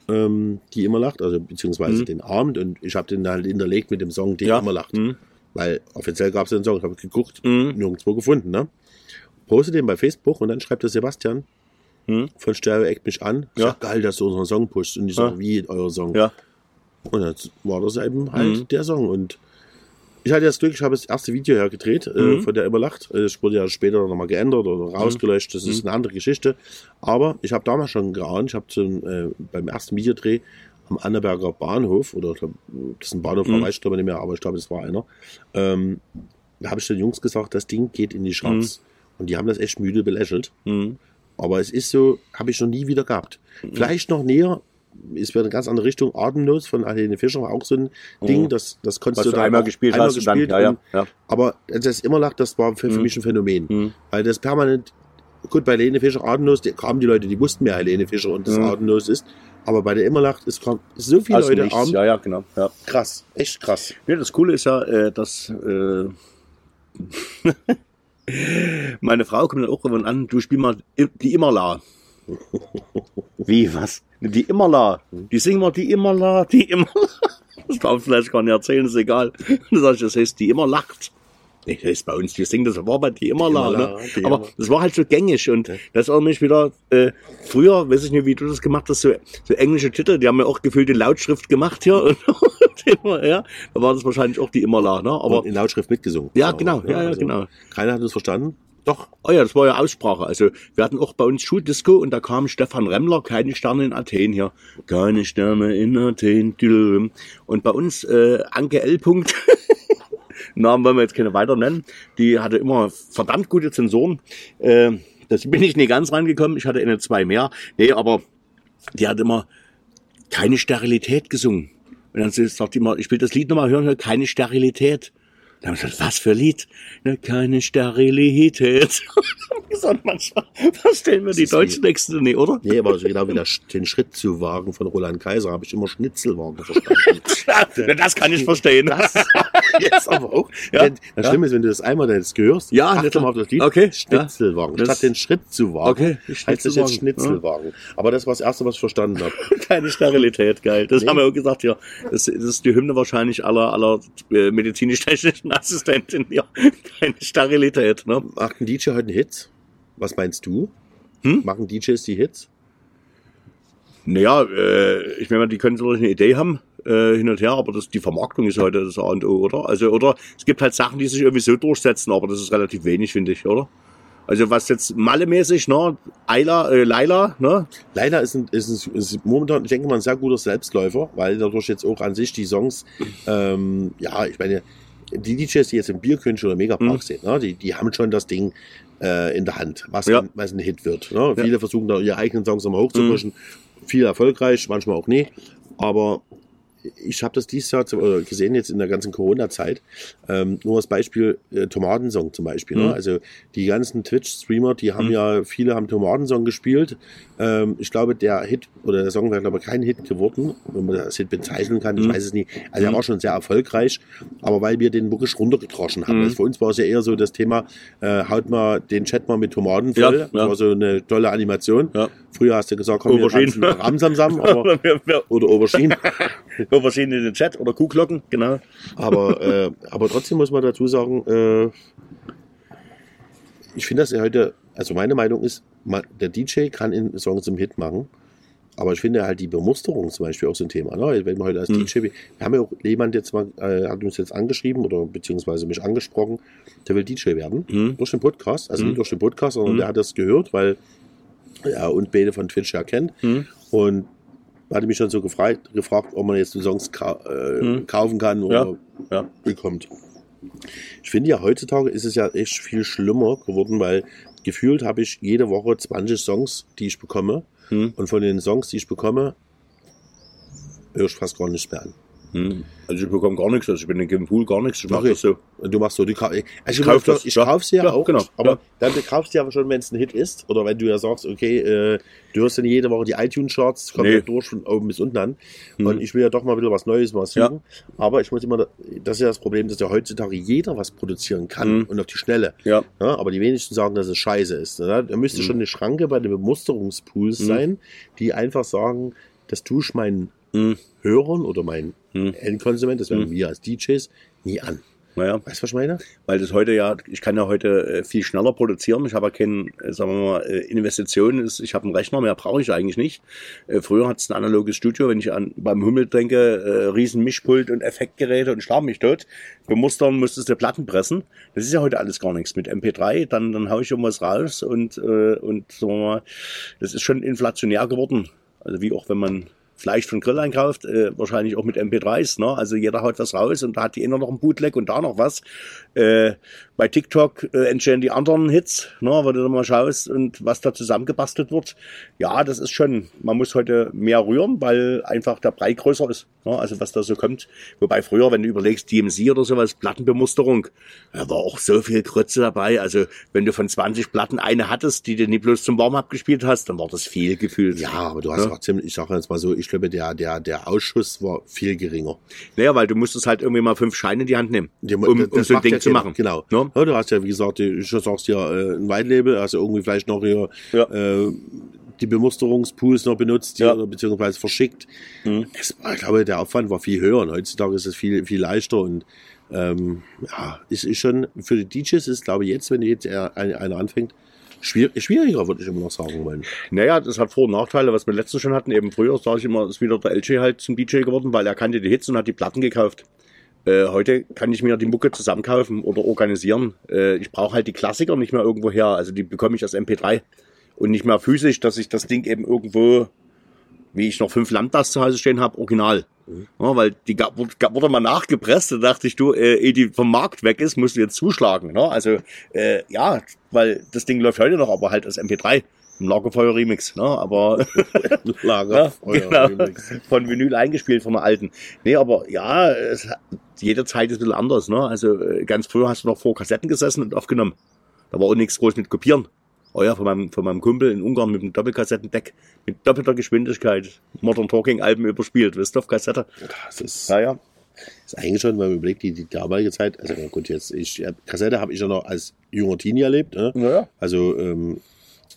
ähm, die immer lacht, also beziehungsweise Mhm. den Abend und ich habe den halt hinterlegt mit dem Song, die Ja. immer lacht. Mhm. Weil offiziell gab es den Song, ich habe geguckt, Mhm. nirgendwo gefunden. Ne? Poste den bei Facebook und dann schreibt der Sebastian Mhm. von Stereo Act mich an. Ja. Ja. geil, dass du unseren Song pushst. Und ich sage, Ja. wie euer Song? Ja. Und dann war das eben halt Mhm. der Song. Und ich hatte das Glück, ich habe das erste Video hergedreht, äh, Mhm. von der immer lacht. Äh, Das wurde ja später nochmal geändert oder rausgelöscht. Das ist eine andere Geschichte. Aber ich habe damals schon geahnt, ich habe zum, äh, beim ersten Videodreh am Annaberger Bahnhof, oder glaub, das ist ein Bahnhof, Mhm. mhm. weiß ich glaube nicht mehr, aber ich glaube, das war einer. Ähm, da habe ich den Jungs gesagt, das Ding geht in die Charts. Und die haben das echt müde belächelt. Mhm. Aber es ist so, habe ich noch nie wieder gehabt. Vielleicht noch näher, ist wieder eine ganz andere Richtung. Atemlos von Helene Fischer war auch so ein Ding, das, das konntest Mhm. Was du da einmal gespielt einmal hast und dann, gespielt ja, ja, und- ja. Aber das immer lacht, das war für, für Mhm. mich ein Phänomen. Mhm. Weil das permanent, gut, bei Helene Fischer atemlos, die, kamen die Leute, die wussten, wer Helene Fischer und das Mhm. atemlos ist. Aber bei der Immerlacht, es kommt so viele Aus Leute nichts. arm. Ja, ja, genau. Ja. Krass, echt krass. Ja, das Coole ist ja, äh, dass äh, meine Frau kommt dann auch irgendwann an, du spiel mal die Immerla. Wie, was? Die Immerla. Die singen mal die Immerla, die Immerla. Das darf ich vielleicht gar nicht erzählen, ist egal. Ich, das heißt, die immer lacht. Das ist bei uns, die singen das war bei die Immerla, Immerla, ne? Aber Immerla. das war halt so gängig und das erinnert mich wieder, äh, früher, weiß ich nicht, wie du das gemacht hast, so, so englische Titel, die haben ja auch gefühlt die Lautschrift gemacht hier und, immer, ja, da war das wahrscheinlich auch die Immerla, ne? Aber, Und in Lautschrift mitgesungen. Ja, Aber, genau, ja, ja, genau. Keiner hat uns verstanden. Doch. oh ja, das war ja Aussprache. Also, wir hatten auch bei uns Schuldisco und da kam Stefan Remmler, keine Sterne in Athen hier. Keine Sterne in Athen. Und bei uns, äh, Anke L. Namen wollen wir jetzt keine weiter nennen, die hatte immer verdammt gute Zensoren. Äh, Das bin ich nie ganz rangekommen. Ich hatte eine zwei mehr. Nee, aber die hat immer keine Sterilität gesungen. Und dann sagt die immer, ich will das Lied nochmal hören, keine Sterilität. Dann haben wir gesagt, was für ein Lied? Na, keine Sterilität. gesagt, manchmal verstehen wir die deutschen Texte nicht, oder? Nee, aber so genau wie der, den Schritt zu wagen von Roland Kaiser habe ich immer Schnitzelwagen verstanden. Ja, das kann ich verstehen. Das jetzt aber auch. Ja, Denn das ja. Schlimme ist, wenn du das einmal jetzt gehörst, Ja, achte mal auf das Lied, Okay, Schnitzelwagen. ja. Das- Statt den Schritt zu wagen, Okay, heißt es jetzt Schnitzelwagen. Schnitzelwagen. Aber das war das Erste, was ich verstanden habe. Keine Sterilität, geil. Das Nee. haben wir auch gesagt, ja. Das, das ist die Hymne wahrscheinlich aller, aller äh, medizinisch-technischen Assistenten. Ja, keine Sterilität, ne? Macht ein DJ heute einen Hit? Was meinst du? Hm? Machen DJs die Hits? Naja, äh, ich meine, die können natürlich eine Idee haben, äh, hin und her, aber das, die Vermarktung ist heute das A und O, oder? Also, oder es gibt halt Sachen, die sich irgendwie so durchsetzen, aber das ist relativ wenig, finde ich, oder? Also was jetzt Malle-mäßig, ne? Ayla, äh, Laila, ne? Leila ist, ein, ist, ein, ist momentan, ich denke mal, ein sehr guter Selbstläufer, weil dadurch jetzt auch an sich die Songs, ähm, ja, ich meine, die DJs, die jetzt im Bierkünstler oder Megapark Mhm. sind, ne, die, die haben schon das Ding äh, in der Hand, was, Ja. ein, was ein Hit wird. Ne? Mhm. Viele versuchen da ihre eigenen Songs nochmal hochzupushen. Viel erfolgreich, manchmal auch nicht. Aber ich habe das dieses Jahr zu- oder gesehen jetzt in der ganzen Corona-Zeit. Ähm, nur als Beispiel äh, Tomatensong zum Beispiel. Mhm. Ne? Also die ganzen Twitch-Streamer, die haben ja, viele haben Tomatensong gespielt. Ähm, ich glaube, der Hit oder der Song wäre glaube ich kein Hit geworden, wenn man das Hit bezeichnen kann. Ich Mhm. weiß es nicht. Also er war schon sehr erfolgreich, aber weil wir den wirklich runtergedroschen haben. Mhm. Also für uns war es ja eher so das Thema, äh, haut mal den Chat mal mit Tomaten voll. Ja, Das ja. war so eine tolle Animation. Ja. Früher hast du gesagt, komm, wir Aubergine. tanzen Ramsamsam, aber, wir, wir, oder Aubergine. verschieden in den Chat oder Kuhglocken, genau. Aber, äh, aber trotzdem muss man dazu sagen, äh, ich finde das ja heute, also meine Meinung ist, ma- der DJ kann in Song zum Hit machen. Aber ich finde halt die Bemusterung zum Beispiel auch so ein Thema. Ne? Wenn man heute als Hm. DJ, wir haben ja auch jemand jetzt mal, äh, hat uns jetzt angeschrieben oder beziehungsweise mich angesprochen, der will DJ werden. Hm. Durch den Podcast, also Hm. nicht durch den Podcast, sondern Hm. der hat das gehört, weil er und Bene von Twitch ja kennt. Hm. Und hatte mich schon so gefragt, gefragt ob man jetzt die Songs ka äh, Hm. kaufen kann oder Ja. bekommt. Ich finde ja, heutzutage ist es ja echt viel schlimmer geworden, weil gefühlt habe ich jede Woche 20 Songs, die ich bekomme. Hm. Und von den Songs, die ich bekomme, höre ich fast gar nichts mehr an. Hm. Also ich bekomme gar nichts, also ich bin in dem Pool gar nichts. Ich mache das so. Und du machst so, die, Ka- also ich, kauf kauf das, ich ja. kauf's ja, Ja, auch, genau, aber ja. dann kaufst du ja schon, wenn es ein Hit ist, oder wenn du ja sagst, okay, äh, du hörst dann jede Woche die iTunes-Charts, kommt Nee. ja durch von oben bis unten an. Hm. Und ich will ja doch mal wieder was Neues mal suchen. Aber ich muss immer, das ist ja das Problem, dass ja heutzutage jeder was produzieren kann Hm. und auf die Schnelle. Ja. Ja, aber die wenigsten sagen, dass es scheiße ist. Ne? Da müsste Mhm. schon eine Schranke bei den Bemusterungspools Mhm. sein, die einfach sagen, das tue ich meinen Hm. Hörern oder meinen Hm. Endkonsument, das wären Mhm. wir als DJs, nie an. Naja. Weißt du, was ich meine? Weil das heute ja, ich kann ja heute äh, viel schneller produzieren. Ich habe ja keine, äh, sagen wir mal, äh, Investitionen. Ich habe einen Rechner, mehr brauche ich eigentlich nicht. Früher hat es ein analoges Studio, wenn ich an beim Hummel denke, riesen Mischpult und Effektgeräte und schlag mich tot. Bemustern musstest du Platten pressen. Das ist ja heute alles gar nichts. Mit MP3, dann, dann hau ich irgendwas raus und, und sagen wir mal, das ist schon inflationär geworden. Also wie auch wenn man Fleisch von Grill einkauft, äh, wahrscheinlich auch mit MP3s. Ne? Also jeder haut was raus und da hat die einer noch ein Bootleg und da noch was. Äh, bei TikTok äh, entstehen die anderen Hits, ne? wenn du da mal schaust und was da zusammengebastelt wird. Ja, das ist schon, man muss heute mehr rühren, weil einfach der Brei größer ist. Ne? Also was da so kommt. Wobei früher, wenn du überlegst, DMC oder sowas, Plattenbemusterung, da war auch so viel Krütze dabei. Also wenn du von 20 Platten eine hattest, die du nicht bloß zum Warm-up gespielt hast, dann war das viel gefühlt. Ja, aber du hast Ja. auch ziemlich, ich sage jetzt mal so, ich glaube, der, der, der Ausschuss war viel geringer. Naja, weil du musstest halt irgendwie mal fünf Scheine in die Hand nehmen, um, das- um das so ein Ding ja zu machen. Genau. Ne? Ja, du hast ja, wie gesagt, du sagst ja äh, ein Weinlabel, also irgendwie vielleicht noch hier Ja. äh, die Bemusterungspools noch benutzt, Ja. oder beziehungsweise verschickt. Mhm. Es ich glaube, der Aufwand war viel höher. Und heutzutage ist es viel, viel leichter und ähm, ja, es ist schon, für die DJs ist, glaube ich, jetzt, wenn jetzt einer anfängt, schwier schwieriger, würde ich immer noch sagen wollen. Naja, das hat Vor- und Nachteile, was wir letztens schon hatten. Eben früher sage ich immer, ist wieder der LG halt zum DJ geworden, weil er kannte die Hits und hat die Platten gekauft. Äh, heute kann ich mir die Mucke zusammenkaufen oder organisieren. Äh, ich brauche halt die Klassiker nicht mehr irgendwo her. Also die bekomme ich als MP3 und nicht mehr physisch, dass ich das Ding eben irgendwo, wie ich noch fünf Lambdas zu Hause stehen habe, original. Ja, weil die gab, wurde, mal nachgepresst, da dachte ich, du, äh, ehe die vom Markt weg ist, musst du jetzt zuschlagen. Ne? Also, äh, ja, weil das Ding läuft heute noch, aber halt als MP3. Im Lagerfeuer Remix, ne? Aber Lager. ja, genau, von Vinyl eingespielt von der alten. Nee, aber ja, es, jede Zeit ist ein bisschen anders. Ne? Also äh, ganz früher hast du noch vor Kassetten gesessen und aufgenommen. Da war auch nichts groß mit Kopieren. Oh ja, von meinem, von meinem Kumpel in Ungarn mit einem Doppelkassettendeck mit doppelter Geschwindigkeit Modern Talking Alben überspielt, wisst ihr, auf Kassette. Das ist, Ja, ja. ist eigentlich schon, wenn man überlegt, die, die damalige Zeit, also gut, jetzt, ich, Kassette habe ich ja noch als junger Teenie erlebt. Ne? Ja, Also ähm,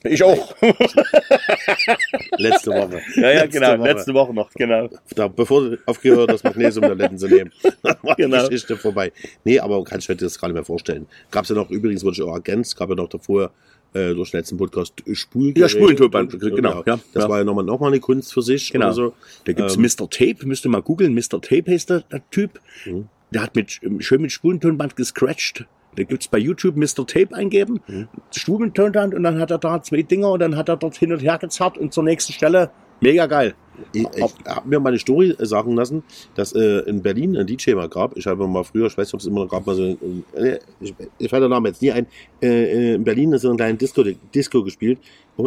Ich auch. letzte Woche. Ja, ja, Letzte genau. Woche. Letzte Woche noch, genau. Da, bevor du aufgehört hast, Magnesiumtabletten zu nehmen. Dann war Genau. die Geschichte vorbei. Nee, aber kann ich mir das gar nicht mehr vorstellen. Gab es ja noch, übrigens wurde ich auch ergänzt, gab ja noch davor äh, durch den letzten Podcast Spulgeräte. Ja, Spulentonband, genau, ja, Das ja. war ja nochmal noch mal eine Kunst für sich. Genau. So. Da gibt's Ähm, Mr. Tape, müsst ihr mal googeln. Mr. Tape heißt der, der Typ. Mhm. Der hat mit, schön mit Spulentonband gescratcht. Da gibt's bei YouTube Mr. Tape eingeben, Mhm. Spulentonband und dann hat er da zwei Dinger und dann hat er dort hin und her gezerrt und zur nächsten Stelle. Mega geil. Ich, ich habe mir mal eine Story äh, sagen lassen, dass äh, in Berlin ein DJ mal gab. Ich habe mal früher, ich weiß nicht, ob es immer noch gab, mal so, ein- äh, ich, ich fällt der Name jetzt nie ein, äh, äh, in Berlin ist so ein kleines Disco, Disco gespielt.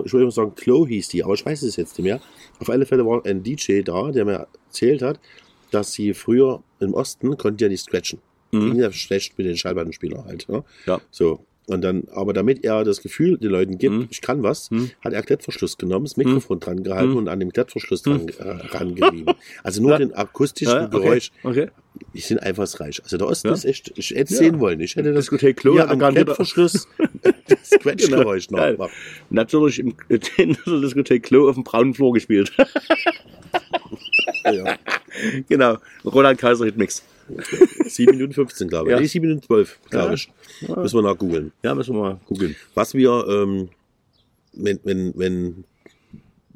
Ich würde immer sagen, Chloe hieß die, aber ich weiß es jetzt nicht mehr. Auf alle Fälle war ein DJ da, der mir erzählt hat, dass sie früher im Osten konnten ja nicht scratchen. Ging ja schlecht mit den Schallplattenspielern halt. Ne? Ja. So. Und dann, aber damit er das Gefühl den Leuten gibt, Mhm. ich kann was, Mhm. hat er Klettverschluss genommen, das Mikrofon dran gehalten Mhm. und an dem Klettverschluss dran äh, rangerieben. Also nur Ja. den akustischen Ja, okay. Geräusch. Okay. Die sind einfallsreich. Also der Osten Ja. ist echt, ich hätte es Ja. sehen wollen. Ich hätte das Diskothek Klo er am Klettverschluss das Scratch-Geräusch Genau. Nachmachen. Natürlich im, in der Diskothek Klo auf dem braunen Flur gespielt. Ja. genau. Roland Kaiser Hitmix. 7 Minuten 15, glaube ich. Ja. Nee, 7 Minuten 12, glaube Ja. ich. Müssen wir nach googeln. Ja, müssen wir mal googeln. Was wir, ähm, wenn, wenn, wenn,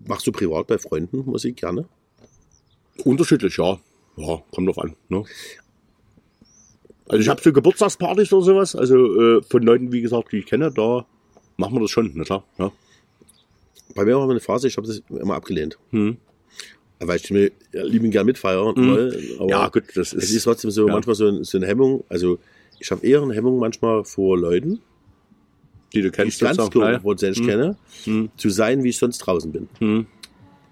machst du privat bei Freunden Musik gerne? Unterschiedlich, ja. Ja, kommt drauf an. Ne? Also ich habe so Geburtstagspartys oder sowas, also äh, von Leuten, wie gesagt, die ich kenne, da machen wir das schon, na klar. Ja. Bei mir war eine Phase, ich habe das immer abgelehnt. Hm. Weil ich mir lieben gern mitfeiern Mhm. will. Aber ja, gut, das ist. es ist trotzdem so ja. manchmal so, ein, so eine Hemmung. Also ich habe eher eine Hemmung manchmal vor Leuten, die du die ich kennst. ganz sozusagen. grundsätzlich Hm. kenne, Hm. zu sein, wie ich sonst draußen bin. Hm.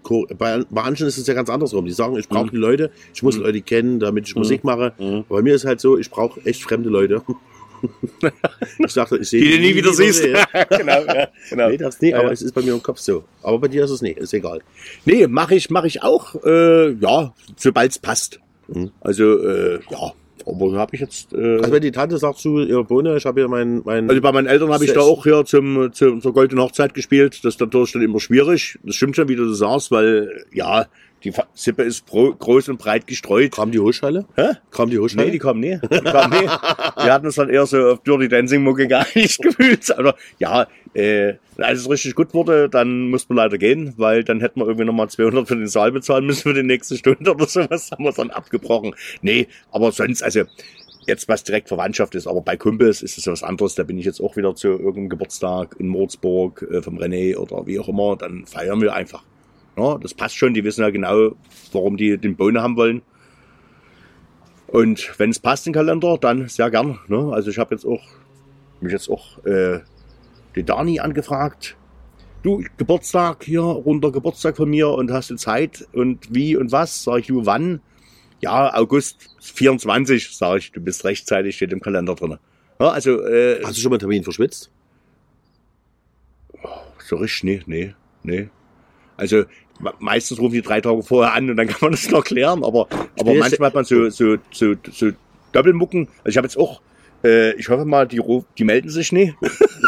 Co- Bei, anderen ist es ja ganz andersrum. Die sagen, ich brauche die Leute, ich muss Leute kennen, damit ich Musik mache. Mhm. Bei mir ist halt so, ich brauche echt fremde Leute. Ich dachte, ich sehe Die du nie wieder siehst. Ja. genau, ja, genau. Nee, das nicht, Ja, aber ja. es ist bei mir im Kopf so. Aber bei dir ist es nicht, ist egal. Nee, mache ich, mach ich auch, äh, ja, sobald es passt. Mhm. Also, äh, ja, aber habe ich jetzt. Äh, Also wenn die Tante sagt zu ihrer Bohne, ich habe hier mein, mein Also bei meinen Eltern habe ich da auch hier zum, zum, zur Goldenen Hochzeit gespielt. Das ist natürlich dann immer schwierig. Das stimmt schon, wie du das sagst, weil ja, die Sippe ist pro, groß und breit gestreut. kam die Hochschale? Hä? Kam die Hochschale? Nee, die kommen nie. Die kommen nie. Wir hatten uns dann eher so auf Dirty Dancing Mucke gar nicht gefühlt. Aber ja, äh, als es richtig gut wurde, dann mussten wir leider gehen, weil dann hätten wir irgendwie nochmal 200 für den Saal bezahlen müssen für die nächste Stunde oder sowas. Haben wir dann abgebrochen. Nee, aber sonst, also jetzt was direkt Verwandtschaft ist, aber bei Kumpels ist es was anderes. Da bin ich jetzt auch wieder zu irgendeinem Geburtstag in Morzburg äh, vom René oder wie auch immer. Dann feiern wir einfach. Ja, das passt schon. Die wissen ja genau, warum die den Bohne haben wollen. Und wenn es passt im Kalender, dann sehr gern. Ne? Also ich habe jetzt auch mich jetzt auch äh, die Dani angefragt. Du, Geburtstag hier, runder Geburtstag von mir und hast du Zeit und wie und was? Sag ich, du, wann? Ja, August 24, sage ich, du bist rechtzeitig, steht im Kalender drin. Ja, also, äh, Hast du schon mal einen Termin verschwitzt? so richtig, nee, nee, nee. Also me- meistens rufen die drei Tage vorher an und dann kann man das noch klären, aber, aber manchmal hat man so, so, so, so Doppelmucken. Also ich habe jetzt auch, äh, ich hoffe mal, die, die melden sich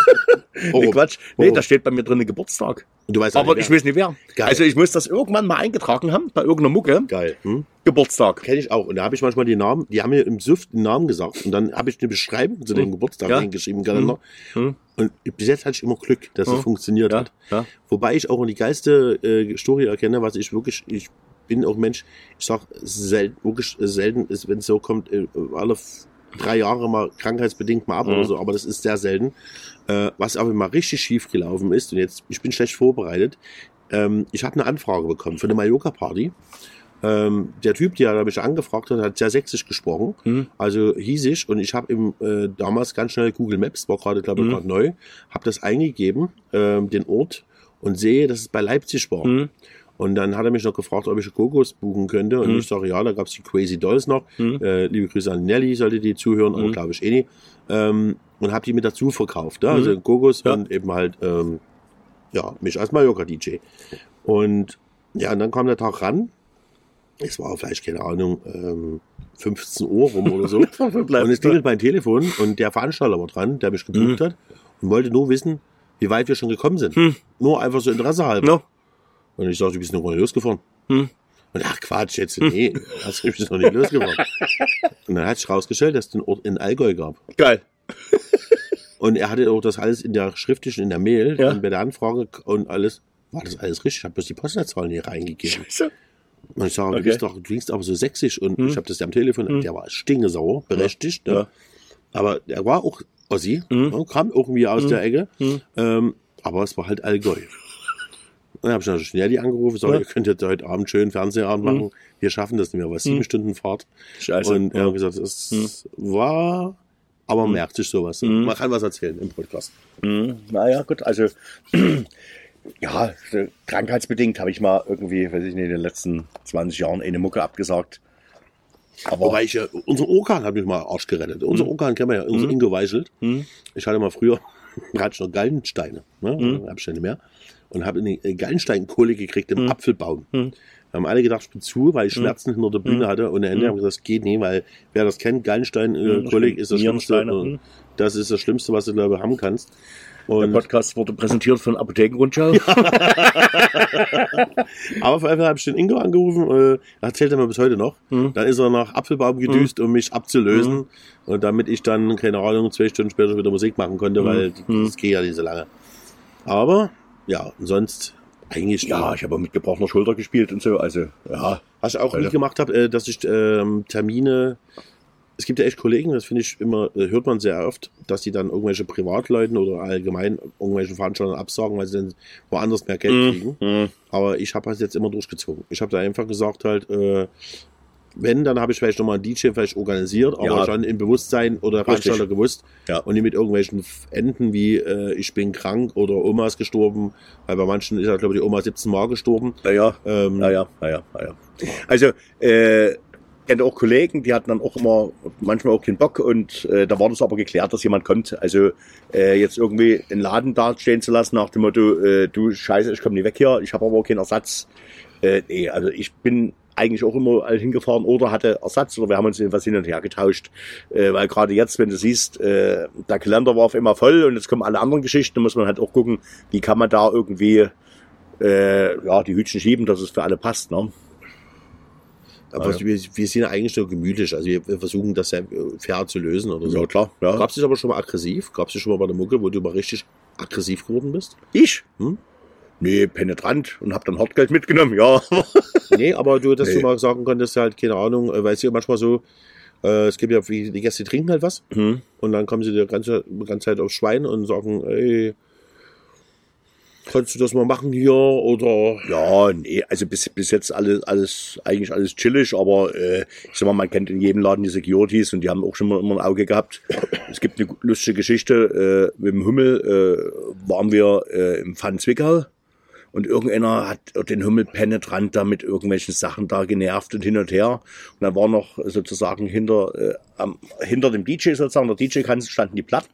nie. Nee? Quatsch. Nee, da steht bei mir drin Geburtstag. Und du weißt Aber auch ich nicht, weiß nicht wer. Geil. Also ich muss das irgendwann mal eingetragen haben, bei irgendeiner Mucke. Geil. Hm? Geburtstag. Kenne ich auch. Und da habe ich manchmal die Namen, die haben mir im SÜFT den Namen gesagt. Und dann habe ich eine Beschreibung zu dem Geburtstag Ja. hingeschrieben Kalender. Hm. Und bis jetzt hatte ich immer Glück, dass es Hm. funktioniert Ja, hat. ja. Wobei ich auch die geilste äh, Story erkenne, was ich wirklich, ich bin auch Mensch, ich sag selten, wirklich selten ist, wenn es so kommt, äh, alle drei Jahre mal krankheitsbedingt mal ab Mhm. oder so, aber das ist sehr selten. Äh, was aber mal richtig schief gelaufen ist, und jetzt, ich bin schlecht vorbereitet, ähm, ich habe eine Anfrage bekommen für eine Mallorca-Party. Ähm, der Typ, der mich angefragt hat, hat sehr sächsisch gesprochen. Mhm. Also hieß ich, und ich habe im äh, damals ganz schnell Google Maps, war gerade, glaube ich, Mhm. gerade neu, habe das eingegeben, ähm, den Ort, und sehe, dass es bei Leipzig war. Mhm. Und dann hat er mich noch gefragt, ob ich Kokos buchen könnte. Und Mhm. ich sage, ja, da gab es die Crazy Dolls noch. Mhm. Äh, liebe Grüße an Nelly, sollte die zuhören, aber Mhm. glaube ich eh nicht. Ähm, und habe die mit dazu verkauft. Ja? Also Kokos Ja. und eben halt, ähm, ja, mich als Mallorca-DJ. Und ja, und dann kam der Tag ran. Es war vielleicht, keine Ahnung, ähm, 15 Uhr rum oder so. und es klingelt mein Telefon und der Veranstalter war dran, der mich gebucht hat und wollte nur wissen, wie weit wir schon gekommen sind. Hm. Nur einfach so Interesse halber. No. Und ich sagte, du bist noch mal losgefahren. Hm. Und ach Quatsch, jetzt, nee, hast du bist noch nicht losgefahren. und dann hat sich rausgestellt, dass es den Ort in Allgäu gab. Geil. Und er hatte auch das alles in der schriftlichen, in der Mail Ja. und bei der Anfrage und alles, war das alles richtig. Ich habe bloß die Postleitzahlen hier reingegeben. Scheiße. Und ich sage, Okay. du bist doch, du klingst aber so sächsisch. Und Hm. ich habe das ja am Telefon, der war stingesauer, berechtigt. Ne? Ja. Aber er war auch Ossi, Hm. ne? kam irgendwie aus Hm. der Ecke. Hm. Ähm, aber es war halt Allgäu. Und dann habe ich natürlich schnell die angerufen, sag, Ja. ihr könnt jetzt heute Abend schön Fernsehabend Hm. machen. Wir schaffen das nicht mehr, was sieben Hm. Stunden Fahrt. Scheiße. Und er hat gesagt, es war, aber man merkt sich sowas. Man kann was erzählen im Podcast. Mhm. Naja, gut, also ja, krankheitsbedingt habe ich mal irgendwie, weiß ich nicht, in den letzten 20 Jahren eine Mucke abgesagt. Aber Wobei ich ja, unser Orkan hat mich mal Arsch gerettet. Unser Orkan kennen wir ja, unser Mhm. Ingo Weichelt. Mhm. Ich hatte mal früher, hatte ich noch Gallensteine, ne? Mhm. hab ich ja nicht mehr. Und habe eine Gallensteinkohle gekriegt im Mhm. Apfelbaum. Mhm. Da haben alle gedacht, ich bin zu, weil ich Schmerzen hinter der Bühne Mhm. hatte. Und am Ende Mhm. haben gesagt, das geht nicht, weil wer das kennt, Gallensteinkolik Mhm, ist das Schlimmste. Äh, mhm. Das ist das Schlimmste, was du, glaube ich, haben kannst. der Und, Podcast wurde präsentiert von Apothekenrundschau. aber auf Fall habe ich den Ingo angerufen, äh, erzählt er mir bis heute noch. Mhm. Dann ist er nach Apfelbaum gedüst, um mich abzulösen. Und damit ich dann, keine Ahnung, zwei Stunden später wieder Musik machen konnte, weil Mhm. das geht ja nicht so lange. Aber, ja, und sonst eigentlich. Ja, ich habe mit gebrochener Schulter gespielt und so. Also, ja. Was ich auch nie gemacht habe, äh, dass ich ähm, Termine. Es gibt ja echt Kollegen, das finde ich immer, äh, hört man sehr oft, dass die dann irgendwelche Privatleuten oder allgemein irgendwelchen Veranstaltern absagen, weil sie dann woanders mehr Geld kriegen. Mhm. Aber ich habe das jetzt immer durchgezogen. Ich habe da einfach gesagt halt, äh, wenn, dann habe ich vielleicht nochmal einen DJ vielleicht organisiert, aber Ja. schon im Bewusstsein oder. Veranstalter gewusst. Ja. Und nicht mit irgendwelchen Enden wie äh, ich bin krank oder Oma ist gestorben. Weil bei manchen ist ja, glaube ich, die Oma 17 Mal gestorben. Naja, Ähm, naja, naja, naja. Also, äh, ich hatte auch Kollegen, die hatten dann auch immer manchmal auch keinen Bock und äh, da war das aber geklärt, dass jemand kommt. Also äh, jetzt irgendwie den Laden da stehen zu lassen nach dem Motto, äh, du Scheiße, ich komme nicht weg hier, ich habe aber auch keinen Ersatz. Äh, nee, also ich bin eigentlich auch immer hingefahren oder hatte Ersatz oder wir haben uns was hin und her getauscht. Äh, weil gerade jetzt, wenn du siehst, äh, der Kalender war auf immer voll und jetzt kommen alle anderen Geschichten, muss man halt auch gucken, wie kann man da irgendwie äh, ja, die Hütchen schieben, dass es für alle passt. Ne? Aber ja. wir, wir sind eigentlich nur gemütlich. Also wir, wir versuchen das ja äh, fair zu lösen oder so. Ja, klar. Ja. Gab es dich aber schon mal aggressiv? Gab es dich schon mal bei der Mucke, wo du mal richtig aggressiv geworden bist? Ich? Hm? Nee, penetrant und hab dann Hartgeld mitgenommen, ja. Nee, aber du, dass Nee. du mal sagen konntest, halt, keine Ahnung, weil es ja manchmal so, äh, es gibt ja, wie die Gäste trinken halt was Hm. und dann kommen sie die ganze, ganze Zeit aufs Schwein und sagen, ey, kannst du das mal machen hier oder Ja, nee, also bis, bis jetzt alles, alles, eigentlich alles chillig, aber äh, ich sag mal, man kennt in jedem Laden die Securities und die haben auch schon mal immer ein Auge gehabt. Es gibt eine lustige Geschichte, äh, mit dem Hummel äh, waren wir äh, im Pfann Zwickau und irgendeiner hat den Hummel penetrant da mit irgendwelchen Sachen da genervt und hin und her. Und dann war noch sozusagen hinter, äh, am, hinter dem DJ sozusagen, der DJ-Kanzel standen die Platten.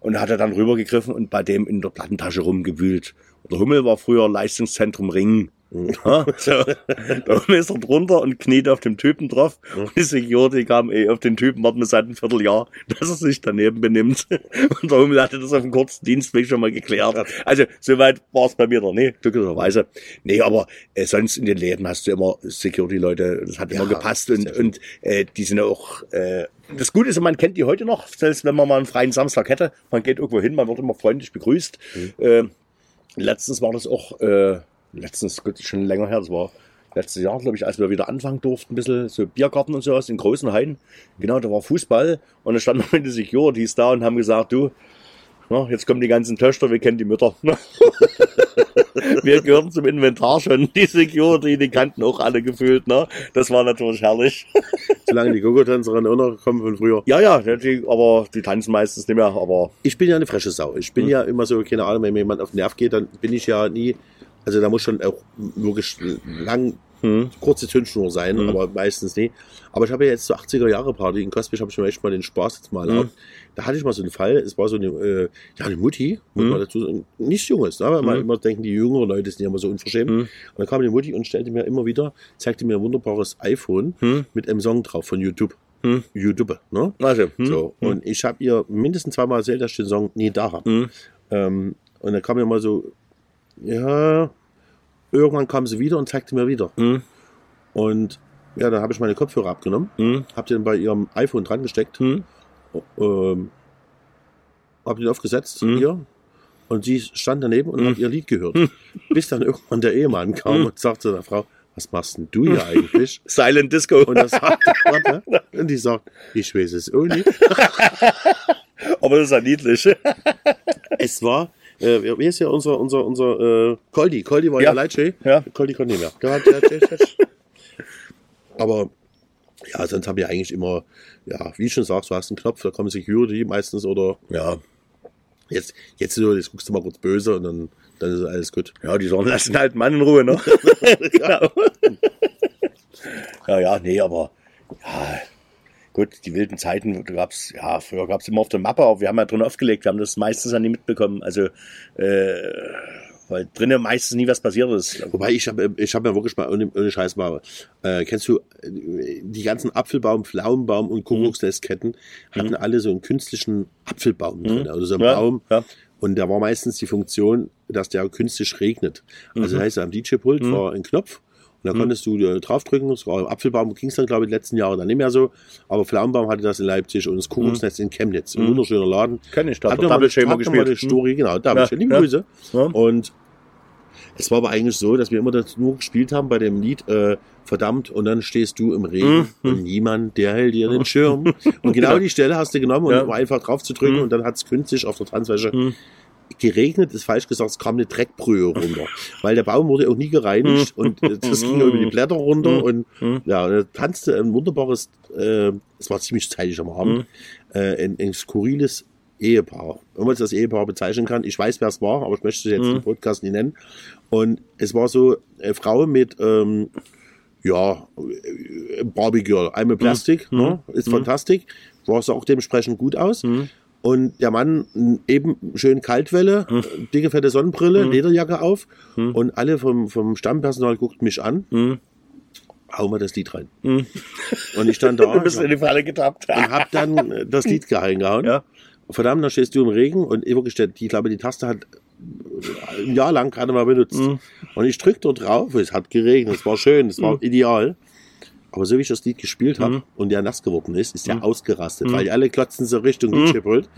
Und hat er dann rübergegriffen und bei dem in der Plattentasche rumgewühlt. Und der Hummel war früher Leistungszentrum Ring. Ja, so. Da ist er drunter und kniet auf dem Typen drauf. Und die Security kam eh auf den Typen, warten wir seit einem Vierteljahr, dass er sich daneben benimmt. Und der Hummel hatte das auf dem kurzen Dienstweg schon mal geklärt. Also, soweit war es bei mir noch nie, glücklicherweise. Nee, aber äh, sonst in den Läden hast du immer Security-Leute, das hat Ja, immer gepasst. Und, und äh, die sind auch, äh, das Gute ist, man kennt die heute noch, selbst wenn man mal einen freien Samstag hätte. Man geht irgendwo hin, man wird immer freundlich begrüßt. Mhm. Äh, letztens war das auch, äh, letztens, gut, schon länger her, das war letztes Jahr, glaube ich, als wir wieder anfangen durften, ein bisschen so Biergarten und sowas in großen Hain. Genau, da war Fußball und da standen noch die Securities da und haben gesagt, du, Ne? Jetzt kommen die ganzen Töchter, wir kennen die Mütter. Wir gehören zum Inventar schon. Die Security, die kannten auch alle gefühlt. Ne? Das war natürlich herrlich. Solange die Gogo-Tänzerin auch noch kommen von früher. Ja, ja, die, aber die tanzen meistens nicht mehr. Aber Ich bin ja eine frische Sau. Ich bin ja immer so, keine Ahnung, wenn mir jemand auf den Nerv geht, dann bin ich ja nie, also da muss schon auch wirklich lang, kurze Zündschnur sein, aber meistens nie. Aber ich habe ja jetzt so 80er Jahre Party in Kosbich, habe ich mir echt mal den Spaß jetzt mal erlaubt. Da hatte ich mal so einen Fall, es war so eine, äh, ja, eine Mutti, muss man dazu sagen, nichts Junges, ne? weil man immer denken, die jüngeren Leute sind ja immer so unverschämt. Und dann kam die Mutti und stellte mir immer wieder, zeigte mir ein wunderbares iPhone mit einem Song drauf von YouTube. YouTube, ne? also, hm? So, und ich habe ihr mindestens zweimal erzählt, dass ich den Song nie da habe. Ähm, und dann kam mir mal so, ja, irgendwann kam sie wieder und zeigte mir wieder. Und ja, dann habe ich meine Kopfhörer abgenommen, habe den bei ihrem iPhone dran gesteckt, ähm, habe den aufgesetzt hier. Und sie stand daneben und hat ihr Lied gehört. Bis dann irgendwann der Ehemann kam und sagte zu der Frau, was machst denn du hier eigentlich? Silent Disco. Und sagte, warte, und die sagt, ich weiß es auch nicht. aber das ist ja niedlich. Es war, äh, wie ist ja unser, unser, unser, äh, Koldi. Koldi war ja, Ja. Leitschee. Ja. Koldi konnte nicht mehr. Hat, der hat, aber, ja, sonst haben wir eigentlich immer, ja, wie ich schon sagst, du hast einen Knopf, da kommen Security meistens oder, Ja, jetzt, jetzt, so, jetzt guckst du mal kurz böse und dann, dann ist alles gut. ja, die sollen lassen halt Mann in Ruhe, ne? genau. ja, ja, nee, aber ja, gut, die wilden Zeiten da gab's, ja, früher gab's immer auf der Mappe, aber wir haben ja drin aufgelegt, wir haben das meistens ja nie mitbekommen. Also, äh, weil drinnen meistens nie was passiert ist. Wobei ich habe ich hab ja wirklich mal ohne, ohne Scheiß mal, äh, kennst du äh, die ganzen Apfelbaum, Pflaumenbaum und Kuckucksnestketten hatten alle so einen künstlichen Apfelbaum drin, also so einen Ja, Baum. ja. Und da war meistens die Funktion, dass der künstlich regnet. Also das heißt, am DJ-Pult war ein Knopf und da konntest du äh, draufdrücken. Apfelbaum ging es dann, glaube ich, die letzten Jahre dann nicht mehr so. Aber Pflaumenbaum hatte das in Leipzig und das Kuckucksnest in Chemnitz. Ein wunderschöner Laden. Kenn ich, da hat Double hat noch mal eine gespielt. Story, genau, Double Ja, Shamer. Liebe ja. Grüße. Ja. Und es war aber eigentlich so, dass wir immer das nur gespielt haben bei dem Lied, äh, verdammt, und dann stehst du im Regen und niemand, der hält dir den Schirm. Und genau die Stelle hast du genommen, um Ja. einfach drauf zu drücken und dann hat es künstlich auf der Tanzfläche geregnet, ist falsch gesagt, es kam eine Dreckbrühe runter. Weil der Baum wurde auch nie gereinigt und äh, das ging über die Blätter runter und ja, und da tanzte ein wunderbares, äh, es war ziemlich zeitig am Abend, äh, ein, ein skurriles Ehepaar. Wenn man das Ehepaar bezeichnen kann, ich weiß, wer es war, aber ich möchte es jetzt im Podcast nicht nennen. Und es war so eine Frau mit, ähm, ja, äh, Barbie Girl, einmal Plastik, ne? ist fantastisch, war es auch dementsprechend gut aus. Und der Mann eben schön Kaltwelle, dicke fette Sonnenbrille, Lederjacke auf und alle vom, vom Stammpersonal guckten mich an. Hau mal das Lied rein. Und ich stand da Du bist in die Falle getappt. und hab dann das Lied reingehauen. Ja. Verdammt, da stehst du im Regen und ich wirklich, ich glaube, die Taste hat äh, ein Jahr lang keiner mal benutzt. Und ich drück dort drauf, es hat geregnet, es war schön, es war ideal. Aber so wie ich das Lied gespielt habe und der nass geworden ist, ist der ausgerastet, weil die alle klotzen so Richtung mhm. DJ-Pult.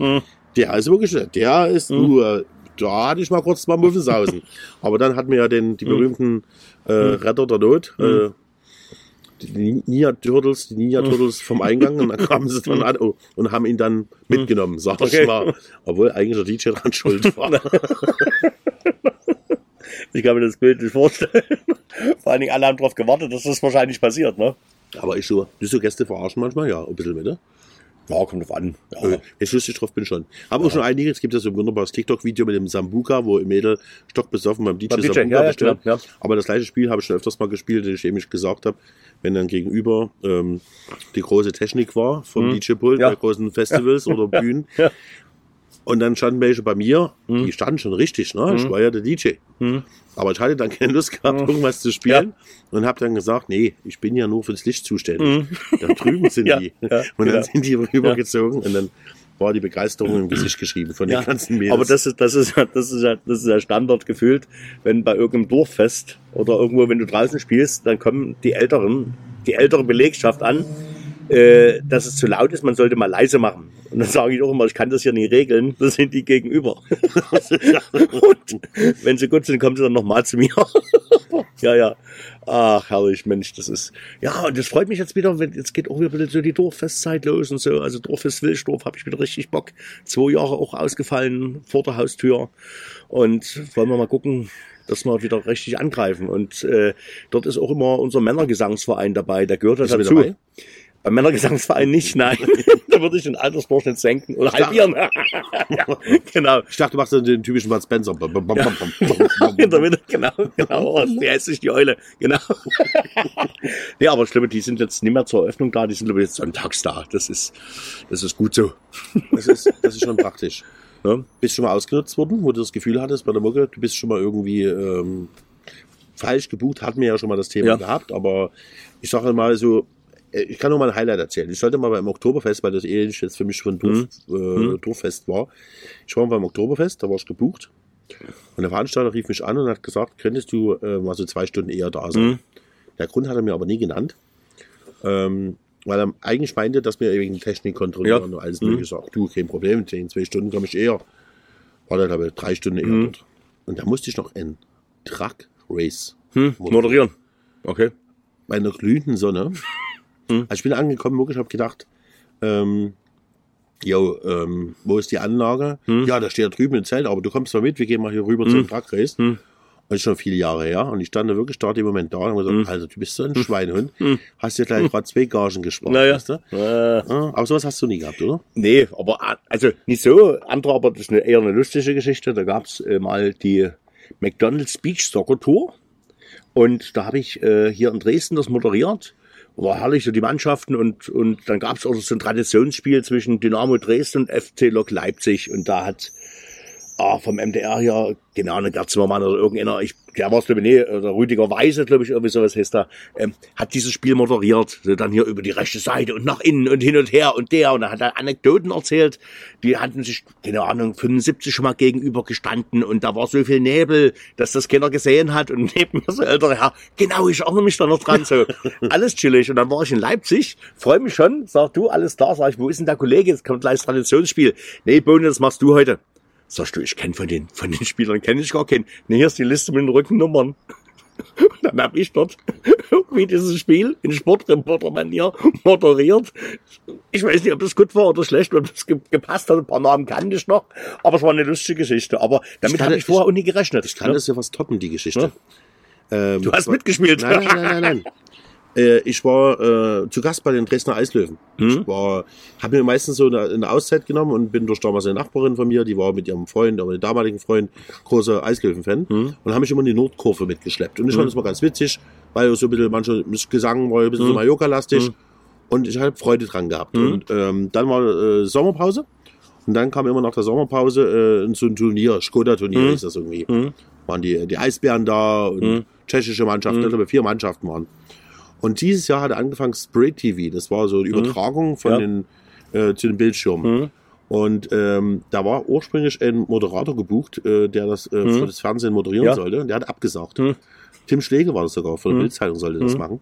Der ist wirklich, der ist nur, da hatte ich mal kurz mal Muffensausen. Aber dann hatten wir ja den, die berühmten äh, Retter der Not, äh, die Ninja Turtles, die Ninja Turtles vom Eingang und dann kamen sie dann an oh, und haben ihn dann mitgenommen, sag ich Okay. mal. Obwohl eigentlich der DJ dran schuld war. Ich kann mir das Bild nicht vorstellen. Vor allen Dingen alle haben darauf gewartet, dass das wahrscheinlich passiert, ne? Aber ich so, du so Gäste verarschen manchmal, ja, ein bisschen mit, ne? Ja, kommt drauf an. Ja. Äh, Jetzt lustig drauf bin schon. Haben auch schon einige, es gibt ja so ein wunderbares TikTok-Video mit dem Sambuka, wo ein Mädel stockbesoffen beim DJ, Beim DJ, Sambuka ja, ja, bestellt. ja. Aber das gleiche Spiel habe ich schon öfters mal gespielt, das ich eben gesagt habe, wenn dann gegenüber ähm, die große Technik war vom DJ-Pult Mhm. Ja. bei großen Festivals oder Bühnen. Ja. Und dann standen welche bei mir, die standen schon richtig, ne? Ich war ja der DJ. Aber ich hatte dann keine Lust gehabt, irgendwas zu spielen und habe dann gesagt, nee, ich bin ja nur fürs Licht zuständig. Da drüben sind. Ja, die. ja, und dann genau. sind die rübergezogen und dann war die Begeisterung im Gesicht geschrieben von den ganzen Mädels. aber das ist, das ist, ja- das ist, ja- das ist ja Standard gefühlt, wenn bei irgendeinem Dorffest oder irgendwo, wenn du draußen spielst, dann kommen die Älteren, die ältere Belegschaft an, äh, dass es zu laut ist, man sollte mal leise machen. Und dann sage ich auch immer, ich kann das hier nicht regeln, das sind die gegenüber. Und wenn sie gut sind, kommen sie dann nochmal zu mir. ja, ja. Ach, herrlich, Mensch, das ist. Ja, und das freut mich jetzt wieder, wenn jetzt geht auch wieder so die Dorffestzeit los und so. Also Dorffest Wilsdorf habe ich wieder richtig Bock. Zwei Jahre auch ausgefallen vor der Haustür. Und wollen wir mal gucken, dass wir wieder richtig angreifen. Und äh, dort ist auch immer unser Männergesangsverein dabei, der gehört Bist du dazu. dabei? Beim Männergesangsverein nicht, nein. da würde ich den Altersdurchschnitt senken oder halbieren. ja, genau. Ich dachte, du machst den typischen Bud Spencer. In der. Mitte, genau, genau. Ist sich die Eule, genau. nee, aber ich glaube, die sind jetzt nicht mehr zur Eröffnung da, die sind, glaube ich, jetzt sonntags da. Das ist, das ist gut so. Das ist, das ist schon praktisch. Ne? Bist du schon mal ausgenutzt worden, wo du das Gefühl hattest bei der Mucke, du bist schon mal irgendwie ähm, falsch gebucht, hatten wir ja schon mal das Thema Ja. gehabt, aber ich sage mal so, ich kann nur mal ein Highlight erzählen. Ich sollte mal beim Oktoberfest, weil das ähnlich jetzt für mich von Dorf, Mhm. äh, Dorffest war. Ich war mal beim Oktoberfest, da war ich gebucht. Und der Veranstalter rief mich an und hat gesagt, könntest du äh, mal so zwei Stunden eher da sein. Mhm. Der Grund hat er mir aber nie genannt. Ähm, weil er eigentlich meinte, dass wir wegen Technik kontrollieren Ja. Mhm. und alles sag, du, kein Problem, in zwei Stunden komme ich eher. War dann aber drei Stunden eher Mhm. dort. Und da musste ich noch ein Truck Race Hm, moderieren. Okay. bei einer glühenden Sonne. Mhm. Also ich bin angekommen, wirklich habe gedacht, ähm, jo, ähm, wo ist die Anlage? Mhm. Ja, da steht da drüben ein Zelt, aber du kommst mal mit, wir gehen mal hier rüber zum Truck Race. Mhm. Und das ist schon viele Jahre her. Und ich stand da wirklich da im Moment da und habe gesagt, also du bist so ein Schweinehund. Hast dir gleich gerade zwei Gagen gespart. Mhm. Naja. Weißt du? Äh, aber sowas hast du nie gehabt, oder? nee, aber also nicht so andere, aber das ist eine, eher eine lustige Geschichte. Da gab's äh, mal die McDonald's Beach Soccer Tour. Und da habe ich äh, hier in Dresden das moderiert. War herrlich, so die Mannschaften und, und dann gab es auch so ein Traditionsspiel zwischen Dynamo Dresden und FC Lok Leipzig. Und da hat ah, vom MDR hier, genau, eine Gerd Zimmermann oder irgendeiner, ich, der war es glaube ich nicht, oder Rüdiger Weise, glaube ich, irgendwie sowas heißt da, ähm, hat dieses Spiel moderiert. So dann hier über die rechte Seite und nach innen und hin und her und der. Und dann hat er Anekdoten erzählt, die hatten sich, keine Ahnung, 75 schon mal gegenüber gestanden und da war so viel Nebel, dass das keiner gesehen hat. Und neben mir so älterer Herr, genau, ich erinnere mich da noch dran, so. Alles chillig. Und dann war ich in Leipzig, freue mich schon, sag du, alles da, sag ich, wo ist denn der Kollege? Jetzt kommt gleich das Traditionsspiel. Nee, Bohne, das machst du heute. Sagst du, ich kenne von den, von den Spielern, kenne ich gar keinen. Nee, hier ist die Liste mit den Rückennummern. Und dann habe ich dort irgendwie dieses Spiel in Sportreporter-Manier moderiert. Ich weiß nicht, ob das gut war oder schlecht, ob das ge gepasst hat. Ein paar Namen kannte ich noch, aber es war eine lustige Geschichte. Aber damit habe ich vorher auch nie gerechnet. Ich kann ne? das ja was toppen, die Geschichte. Ähm, Du hast mitgespielt. Nein, nein, nein, nein, nein. Äh, ich war äh, zu Gast bei den Dresdner Eislöwen. Mhm. Ich war, habe mir meistens so eine, eine Auszeit genommen und bin durch damals eine Nachbarin von mir, die war mit ihrem Freund, aber den damaligen Freund, großer Eislöwen-Fan Mhm. und haben mich immer in die Nordkurve mitgeschleppt. Und ich fand das mal ganz witzig, weil so ein bisschen, manche Gesang war ein Mhm. bisschen so Mallorca-lastig und ich habe Freude dran gehabt. Und ähm, dann war äh, Sommerpause und dann kam immer nach der Sommerpause äh, so ein Turnier, Skoda-Turnier ist das irgendwie. Waren die, die Eisbären da und tschechische Mannschaften, ich glaube vier Mannschaften waren. Und dieses Jahr hat angefangen Spray TV. Das war so eine Übertragung von Ja. den äh, zu den Bildschirmen. Und ähm, da war ursprünglich ein Moderator gebucht, äh, der das äh, für das Fernsehen moderieren Ja. sollte. Und der hat abgesagt. Mhm. Tim Schläge war das sogar, von der Bildzeitung sollte das machen.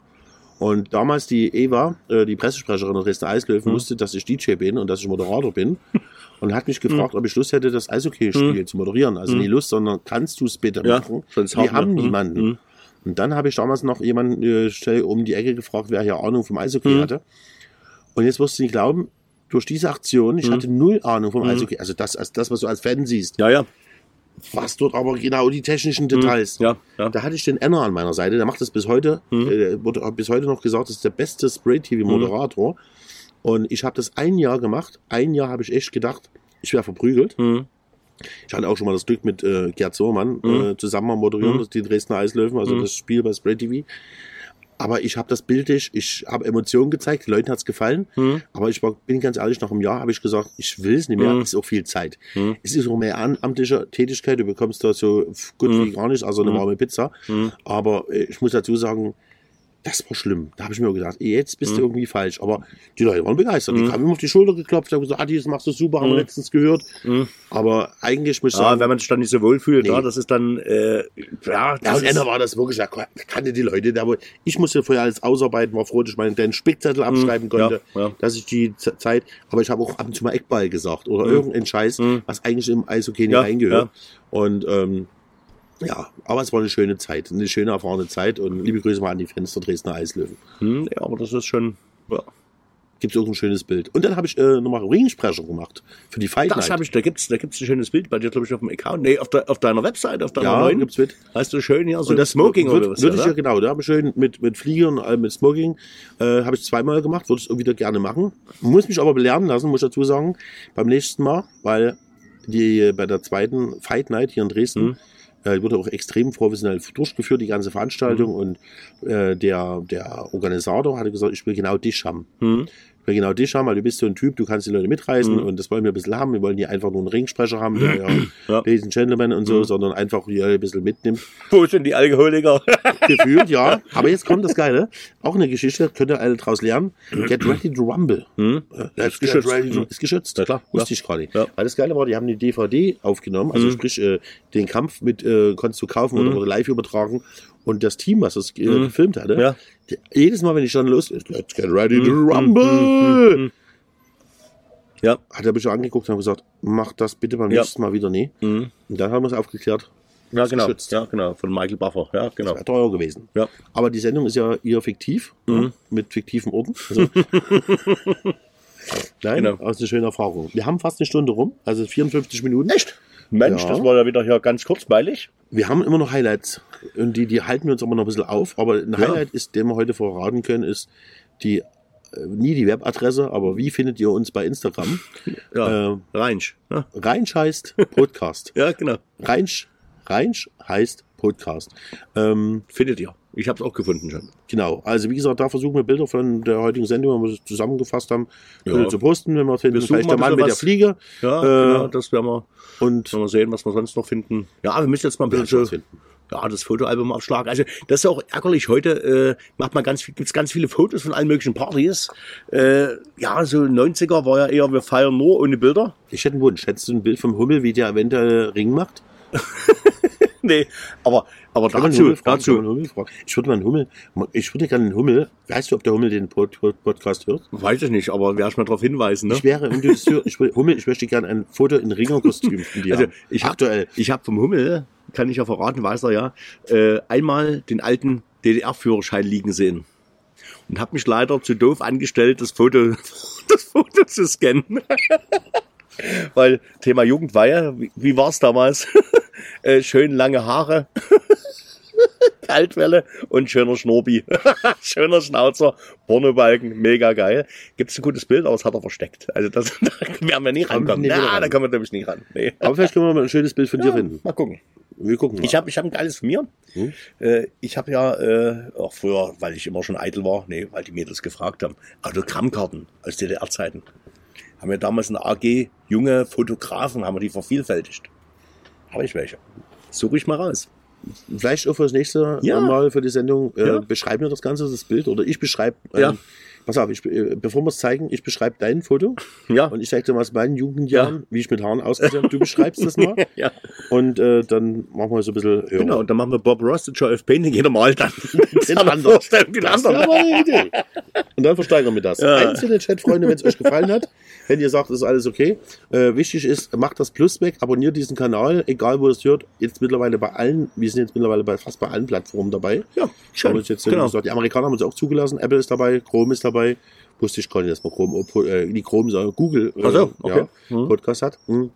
Und damals die Eva, äh, die Pressesprecherin der Dresdner Eislöwen, wusste, dass ich DJ bin und dass ich Moderator bin. Und hat mich gefragt, ob ich Lust hätte, das Eishockey-Spiel zu moderieren. Also nie Lust, sondern kannst du es bitte Ja, machen? sonst Wir haben niemanden. Mhm. Und dann habe ich damals noch jemanden äh, schnell um die Ecke gefragt, wer hier Ahnung vom Eishockey Mhm. hatte. Und jetzt wirst du nicht glauben, durch diese Aktion, ich hatte null Ahnung vom Eishockey, also das, als das, was du als Fan siehst, Ja, ja. was dort aber genau die technischen Details. Ja, ja. Da hatte ich den Enner an meiner Seite, der macht das bis heute, äh, wurde bis heute noch gesagt, das ist der beste Spray-TV-Moderator. Und ich habe das ein Jahr gemacht. Ein Jahr habe ich echt gedacht, ich wäre verprügelt. Mhm. Ich hatte auch schon mal das Glück mit äh, Gerd Sohrmann äh, zusammen mal moderieren, das die Dresdner Eislöwen, also das Spiel bei Spray TV. Aber ich habe das bildlich, ich habe Emotionen gezeigt, den Leuten hat's gefallen. Aber ich war, bin ganz ehrlich, nach einem Jahr habe ich gesagt, ich will es nicht mehr, es ist auch viel Zeit. Es ist auch mehr ehrenamtliche Tätigkeit, du bekommst da so gut wie gar nicht, also eine warme Pizza. Aber äh, ich muss dazu sagen, das war schlimm. Da habe ich mir auch gedacht, jetzt bist du irgendwie falsch. Aber die Leute waren begeistert. Die kamen immer auf die Schulter geklopft, haben gesagt, Adi, das machst du super, haben wir letztens gehört. Aber eigentlich muss ich Ja, sagen, wenn man sich dann nicht so wohl fühlt, Nee. ja, das ist dann, äh, ja, ja, das und ist, Ende war das wirklich, da kannte die Leute, da, ich musste vorher alles ausarbeiten, war froh, dass ich meinen den Spickzettel abschreiben konnte, ja, ja. dass ich die Zeit, aber ich habe auch ab und zu mal Eckball gesagt oder irgendein Scheiß, was eigentlich im Eishockey nicht Ja, reingehört. ja. Und ähm, Ja, aber es war eine schöne Zeit, eine schöne erfahrene Zeit und liebe Grüße mal an die Fans der Dresdner Eislöwen. Hm, ja, aber das ist schon. Ja. Gibt es auch ein schönes Bild. Und dann habe ich äh, nochmal Ringsprecher gemacht für die Fight Das Night. habe ich, da gibt's, da gibt's ein schönes Bild bei dir, glaube ich, auf dem Account. Nee, auf, der, auf deiner Website, auf deiner ja, neuen. gibt's mit. Hast du schön hier so Und das Smoking wird, oder was? Würde ich ja genau, da habe ich schön mit, mit Flieger und allem mit Smoking, äh, habe ich zweimal gemacht, würde ich es wieder gerne machen. Muss mich aber belehren lassen, muss ich dazu sagen, beim nächsten Mal, weil die bei der zweiten Fight Night hier in Dresden Mhm. Äh, wurde auch extrem professionell durchgeführt, die ganze Veranstaltung und äh, der, der Organisator hatte gesagt, ich will genau dich haben. Hm. Will genau dich haben, weil du bist so ein Typ, du kannst die Leute mitreißen Mhm. und das wollen wir ein bisschen haben. Wir wollen hier einfach nur einen Ringsprecher haben, der ja, Ja. Ladies and Gentlemen und so, Mhm. sondern einfach hier ein bisschen mitnimmt. Wo sind die Alkoholiker? Gefühlt, ja. Aber jetzt kommt das Geile. Auch eine Geschichte, könnt ihr alle draus lernen. Get ready to rumble. Hm? Äh, Ist geschützt. Get ready to, ist geschützt. Ja, klar. Wusste ich gerade. Ja. Weil das Geile war, die haben die DVD aufgenommen, also Mhm. sprich, äh, den Kampf mit, äh, konntest du kaufen oder, Mhm. oder live übertragen. Und das Team, was das äh, Mhm. gefilmt hatte, Ja. jedes Mal, wenn ich dann los ist, let's get ready to Mhm. rumble, Mhm. Ja. hat er mich schon angeguckt und gesagt, mach das bitte beim Ja. nächsten Mal wieder nie. Hm. Und dann haben wir es aufgeklärt. Ja, genau. geschützt. Ja, genau. Von Michael Buffer. Ja, genau. Das wäre teuer gewesen. Ja. Aber die Sendung ist ja eher fiktiv, Mhm. ja, mit fiktiven Orten. Also, Nein, Genau. aber es ist eine schöne Erfahrung. Wir haben fast eine Stunde rum, also 54 Minuten. Echt? Mensch, Ja. das war ja wieder hier ganz kurzweilig. Wir haben immer noch Highlights und die, die halten wir uns immer noch ein bisschen auf. Aber ein. Highlight ist, den wir heute verraten können, ist die nie die Webadresse, aber wie findet ihr uns bei Instagram? Ja. Äh, Reinsch. Ja, Reinsch heißt Podcast. ja genau. Reinsch, Reinsch heißt Podcast. Ähm, Findet ihr. Ich habe es auch gefunden schon. Genau, also wie gesagt, da versuchen wir Bilder von der heutigen Sendung, wenn wir es zusammengefasst haben, Ja. äh, zu posten, wenn wir finden. Wir Vielleicht mal der Mann mit bisschen der was. Fliege Ja, Äh, genau. Das werden wir, und werden wir sehen, was wir sonst noch finden. Ja, wir müssen jetzt mal ein bisschen was. Ja, das Fotoalbum aufschlagen. Also das ist auch ärgerlich. Heute äh, macht man ganz, viel- gibt's ganz viele Fotos von allen möglichen Partys. Äh, ja, so 90er war ja eher, wir feiern nur ohne Bilder. ich hätte einen Wunsch. Hättest du ein Bild vom Hummel, wie der eventuell Ring macht? nee, aber, aber Kann dazu, Hummel fragen? Dazu. man Hummel fragen? Ich würde mal einen Hummel, ich würde gerne einen Hummel, weißt du, ob der Hummel den Pod, Pod, Podcast hört? Weiß ich nicht, aber werde ich mal darauf hinweisen. Ne? Ich wäre, wenn du das hörst, ich, Hummel, ich möchte gerne ein Foto in Ringerkostüm von dir Also, ich hab- Aktuell. Ich habe vom Hummel, kann ich ja verraten, weiß er ja, äh, einmal den alten DDR-Führerschein liegen sehen. Und habe mich leider zu doof angestellt, das Foto, das Foto zu scannen. Weil Thema Jugendweihe, wie, wie war es damals? äh, schön lange Haare, Kaltwelle und schöner Schnurbi. schöner Schnauzer, Pornobalken, mega geil. Gibt es ein gutes Bild, aber das hat er versteckt. Also das, da werden wir nie rankommen. Na, ran. da kommen wir glaube ich nie ran. Nee. Aber vielleicht können wir mal ein schönes Bild von dir finden. Mal gucken. Wir gucken mal. Ich habe ich hab ein geiles von mir. Hm? Äh, ich habe ja äh, auch früher, weil ich immer schon eitel war, nee, weil die Mädels gefragt haben, Autogrammkarten aus DDR-Zeiten. Haben wir damals in der AG junge Fotografen, haben wir die vervielfältigt. Habe ich welche. Suche ich mal raus. Vielleicht auch für das nächste Ja. Mal für die Sendung äh, Ja. beschreiben wir das Ganze, das Bild. Oder ich beschreibe. Ähm, Ja. Pass auf, ich, äh, bevor wir es zeigen, ich beschreibe dein Foto Ja. und ich zeige dir mal aus meinen Jugendjahren, wie ich mit Haaren ausgesehen habe. Du beschreibst das mal ja. und äh, dann machen wir so ein bisschen höher. Genau, und dann machen wir Bob Ross und Joe F. Painting, jeder mal dann. Den anderen. Den anderen. Und dann versteigern wir das. Ja. Einzelne Chatfreunde, wenn es euch gefallen hat, wenn ihr sagt, das ist alles okay. Äh, wichtig ist, macht das Plus weg, abonniert diesen Kanal, egal wo ihr es hört. Jetzt mittlerweile bei allen, wir sind jetzt mittlerweile bei fast bei allen Plattformen dabei. Ja, schön. jetzt, Genau. gesagt, die Amerikaner haben uns auch zugelassen, Apple ist dabei, Chrome ist dabei. Wusste ich gar nicht, dass man Chrome, äh, die Chrome, sondern Google äh, so, okay. ja, Mhm. Podcast hat. Mhm.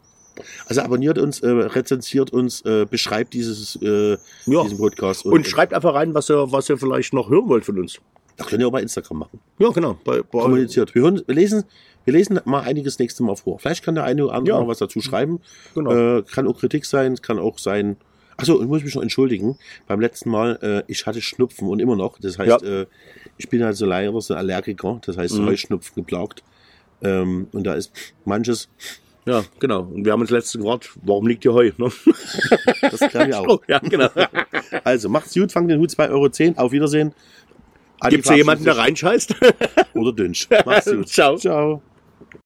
Also abonniert uns, äh, rezensiert uns, äh, beschreibt dieses, äh, Ja. diesen Podcast. Und schreibt einfach rein, was ihr, was ihr vielleicht noch hören wollt von uns. Das könnt ihr auch bei Instagram machen. Ja, genau. Bei, bei, kommuniziert. Wir, hören, wir, lesen, wir lesen mal einiges nächste Mal vor. Vielleicht kann der eine oder andere Ja. mal was dazu schreiben. Genau. Äh, kann auch Kritik sein, kann auch sein. Achso, ich muss mich noch entschuldigen. Beim letzten Mal, äh, ich hatte Schnupfen und immer noch. Das heißt, äh, ich bin halt so leider so ein Allergiker, das heißt Mhm. Heuschnupfen geplagt. Ähm, und da ist manches, Ja, genau. Und wir haben uns letztens gefragt, warum liegt hier Heu? Ne? das kann ich auch. Ja, genau. Also macht's gut, fangt den Hut 2,10 Euro. Auf Wiedersehen. Gibt es jemanden, der reinscheißt? Oder Dünsch. Macht's gut. Ciao. Ciao.